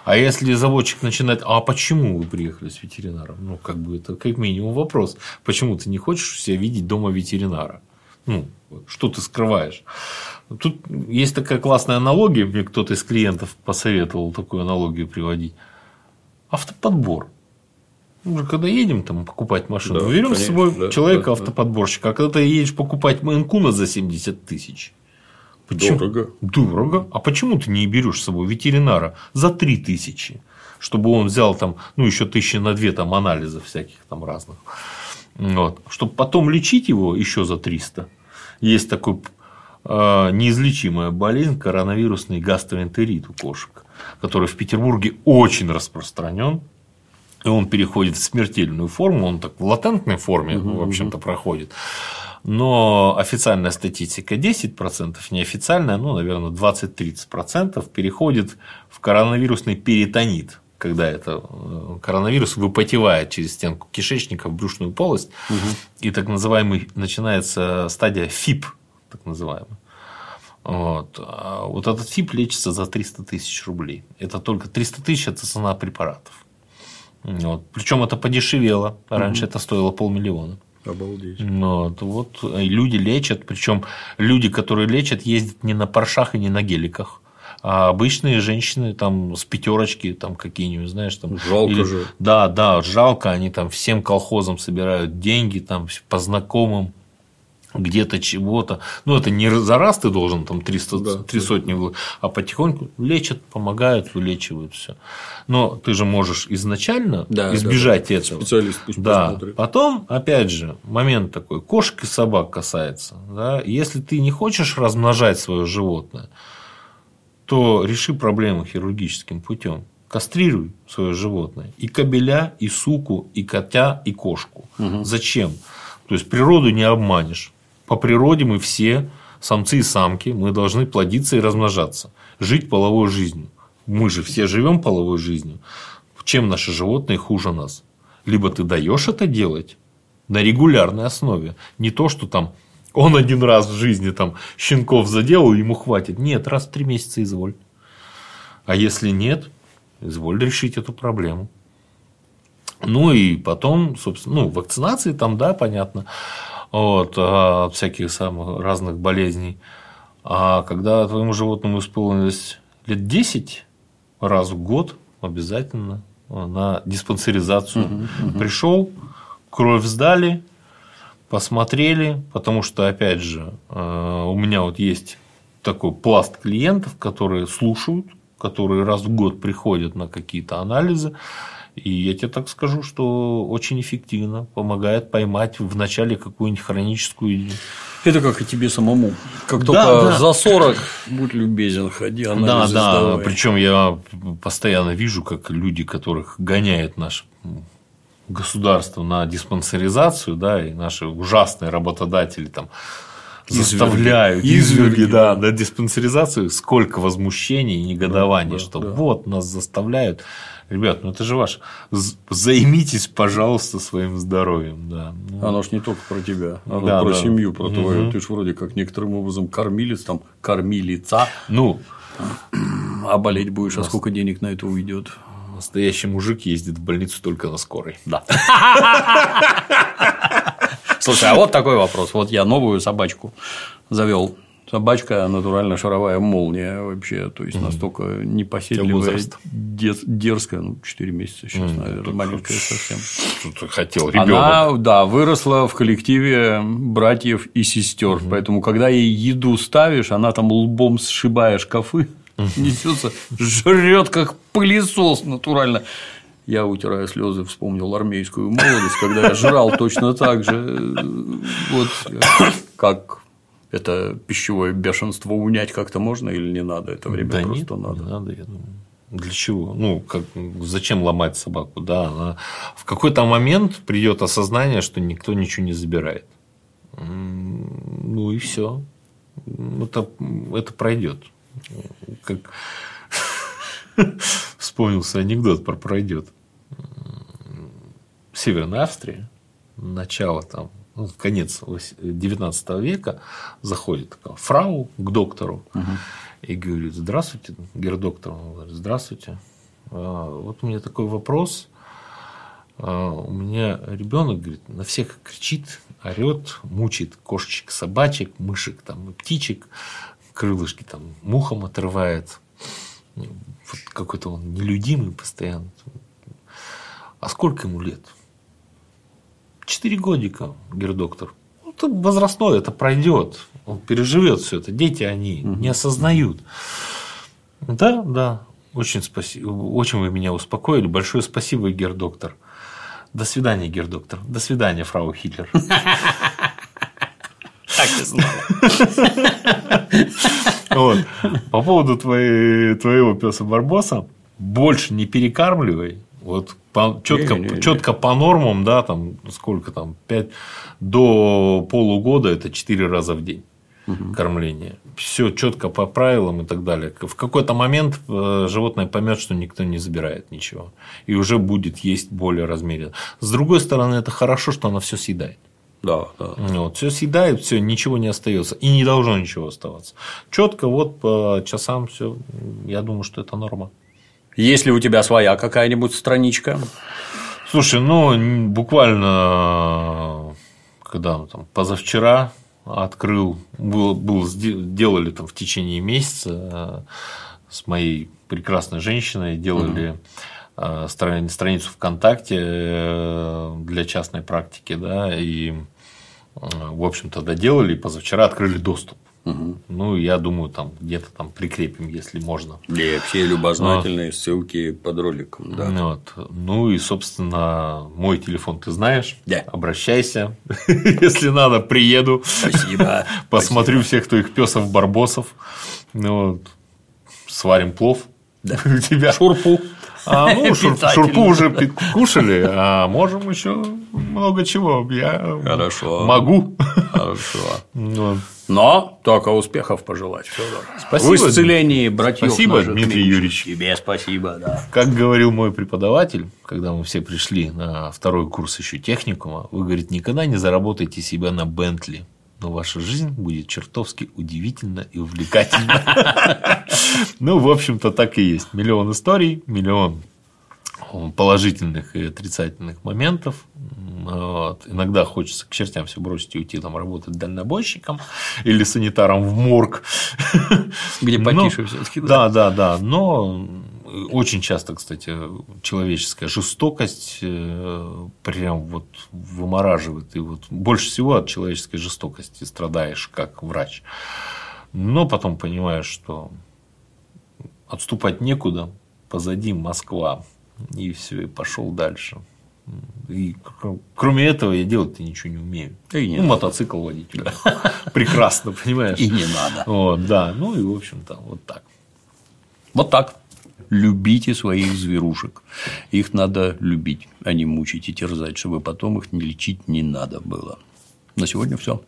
А если заводчик начинает, а почему вы приехали с ветеринаром? Ну, как бы это как минимум вопрос. Почему ты не хочешь себя видеть дома ветеринара? Ну, что ты скрываешь? Тут есть такая классная аналогия, мне кто-то из клиентов посоветовал такую аналогию приводить. Автоподбор. Мы же когда едем там покупать машину, Да, берем с собой да, человека да, автоподборщика, а когда ты едешь покупать Мэнкуна за 70 тысяч. Почему? Дорого. Дорого. А почему ты не берешь с собой ветеринара за 3 тысячи? Чтобы он взял там, ну, еще тысячи на две там анализов всяких там разных. Вот. Чтобы потом лечить его еще за 300. Есть такой э, неизлечимая болезнь, коронавирусный гастроэнтерит у кошек, который в Петербурге очень распространен. И он переходит в смертельную форму, он так в латентной форме, в общем-то, проходит. Но официальная статистика 10%, неофициальная, ну, наверное, 20-30% переходит в коронавирусный перитонит, когда это э, коронавирус выпотевает через стенку кишечника в брюшную полость, и так называемый начинается стадия ФИП, так называемый. Вот. А вот этот ФИП лечится за 300 тысяч рублей. Это только 300 тысяч – это цена препаратов. Вот. Причем это подешевело. Раньше это стоило полмиллиона. Обалдеть. Вот, вот и люди лечат, причем люди, которые лечат, ездят не на паршах и не на геликах. А обычные женщины там с пятерочки, там какие-нибудь, знаешь, там. Жалко же. Да, да, жалко, они там всем колхозам собирают деньги, там по знакомым где-то чего-то. Ну, это не за раз ты должен там 300, Да, три сотни, вла- а потихоньку лечат, помогают, вылечивают все. Но ты же можешь изначально Да, избежать да, да. этого. Специалист пусть Да. посмотрит. Потом, опять же, момент такой, кошек и собак касается. Да? Если ты не хочешь размножать свое животное, то реши проблему хирургическим путем. Кастрируй свое животное. И кобеля, и суку, и котя, и кошку. Зачем? То есть природу не обманешь. По природе мы все, самцы и самки, мы должны плодиться и размножаться. Жить половой жизнью. Мы же все живем половой жизнью. Чем наши животные хуже нас? Либо ты даешь это делать на регулярной основе. Не то, что там он один раз в жизни там щенков заделал, ему хватит. Нет, раз в три месяца изволь. А если нет, изволь решить эту проблему. Ну и потом, собственно, ну, вакцинации там, да, понятно, вот, от всяких самых разных болезней. А когда твоему животному исполнилось лет 10, раз в год обязательно на диспансеризацию пришел, кровь сдали, посмотрели, потому что, опять же, э, у меня вот есть такой пласт клиентов, которые слушают, которые раз в год приходят на какие-то анализы. И я тебе так скажу, что очень эффективно помогает поймать в начале какую-нибудь хроническую Это как и тебе самому. Как Да, только да. за 40, будь любезен, ходи, Да, анализы да. сдавай. Причем я постоянно вижу, как люди, которых гоняет наше государство на диспансеризацию, да, и наши ужасные работодатели там Изверги. заставляют Изверги, изверги, да, на диспансеризацию, сколько возмущений и негодований, Да, да, что да. вот нас заставляют. Ребят, ну это же ваш. Займитесь, пожалуйста, своим здоровьем. Да. Ну, Оно ж не только про тебя, оно Да, про да. семью, про твою. Мгм. Ты ж вроде как некоторым образом кормилец, там, кормилица, ну, а болеть будешь, а сколько денег на это уйдет? настоящий мужик ездит в больницу только на скорой. Да. Слушай, а вот такой вопрос. Вот я новую собачку завел. Собачка натурально шаровая молния вообще, то есть настолько непоседливая, дерзкая, ну, 4 месяца сейчас, наверное, маленькая совсем. Что ты хотел, ребенок. Она, да, выросла в коллективе братьев и сестер. Поэтому, когда ей еду ставишь, она там лбом сшибая шкафы, несется, жрет как пылесос натурально. Я, утирая слезы, вспомнил армейскую молодость, когда я жрал точно так же. э, Вот как это пищевое бешенство унять как-то можно или не надо? Это время Да просто нет, надо. не надо, я думаю. Для чего? Ну, как, зачем ломать собаку? Да, она- в какой-то момент придет осознание, что никто ничего не забирает. Ну и все. Это, это пройдет. Как... Вспомнился анекдот про пройдет. В Северной Австрии, начало там, ну, конец 19 века, заходит такая фрау к доктору и говорит, здравствуйте, гердоктор. Он говорит, здравствуйте. А, вот у меня такой вопрос. А, у меня ребенок говорит, на всех кричит, орет, мучает кошечек, собачек, мышек там, и птичек, крылышки там мухом отрывает. Вот какой-то он нелюдимый постоянно. А сколько ему лет? Четыре годика, говорит доктор. Ну, это возрастное, это пройдет. Он переживет все это. Дети, они угу. не осознают. Да, да. Очень спасибо. Очень вы меня успокоили. Большое спасибо, гердоктор. До свидания, гердоктор. До свидания, фрау Хитлер. Так и знал. По поводу твоего песа Барбоса, больше не перекармливай. Вот по, четко, не, не, не. четко по нормам, да, там сколько там, 5 до полугода это 4 раза в день угу. кормление. Все четко по правилам и так далее. В какой-то момент э, животное поймет, что никто не забирает ничего. И уже будет есть более размеренно. С другой стороны, это хорошо, что она все съедает. Да, да. Вот, все съедает, все, ничего не остается. И не должно ничего оставаться. Четко, вот по часам все. Я думаю, что это норма. Есть ли у тебя своя какая-нибудь страничка? Слушай, ну, буквально когда там, позавчера открыл, был, был, делали там в течение месяца э, с моей прекрасной женщиной, делали угу. страницу ВКонтакте э, для частной практики, да, и, в общем-то, доделали, и позавчера открыли доступ. Угу. Ну, я думаю, там где-то там прикрепим, если можно. И все любознательные вот. ссылки под роликом. Да. Вот. Ну и, собственно, мой телефон ты знаешь. Да. Обращайся. если надо, приеду. Спасибо. Посмотрю Спасибо. всех твоих песов барбосов. Ну, вот. Сварим плов. Да. У тебя. Шурпу. А, ну, шур, шурпу уже кушали, а можем еще много чего. Я Хорошо. могу. Хорошо. Вот. Но только успехов пожелать, Федор. Спасибо. В исцелении братьев Спасибо, Дмитрий Юрьевич. Тебе спасибо, да. Как говорил мой преподаватель, когда мы все пришли на второй курс еще техникума, вы, говорит, никогда не заработайте себя на Бентли но ваша жизнь будет чертовски удивительна и увлекательна. Ну, в общем-то, так и есть. Миллион историй, миллион положительных и отрицательных моментов. Вот. Иногда хочется к чертям все бросить и уйти там работать дальнобойщиком или санитаром в морг. Где потише все-таки. Да, да, да. Но очень часто, кстати, человеческая жестокость э, прям вот вымораживает. И вот больше всего от человеческой жестокости страдаешь как врач. Но потом понимаешь, что отступать некуда, позади Москва, и все, и пошел дальше. И кроме этого я делать-то ничего не умею. И не ну, надо. мотоцикл водить. Прекрасно, понимаешь? И не надо. Вот, да. Ну и в общем-то, вот так. Вот так. Любите своих зверушек. Их надо любить, а не мучить и терзать, чтобы потом их не лечить не надо было. На сегодня все.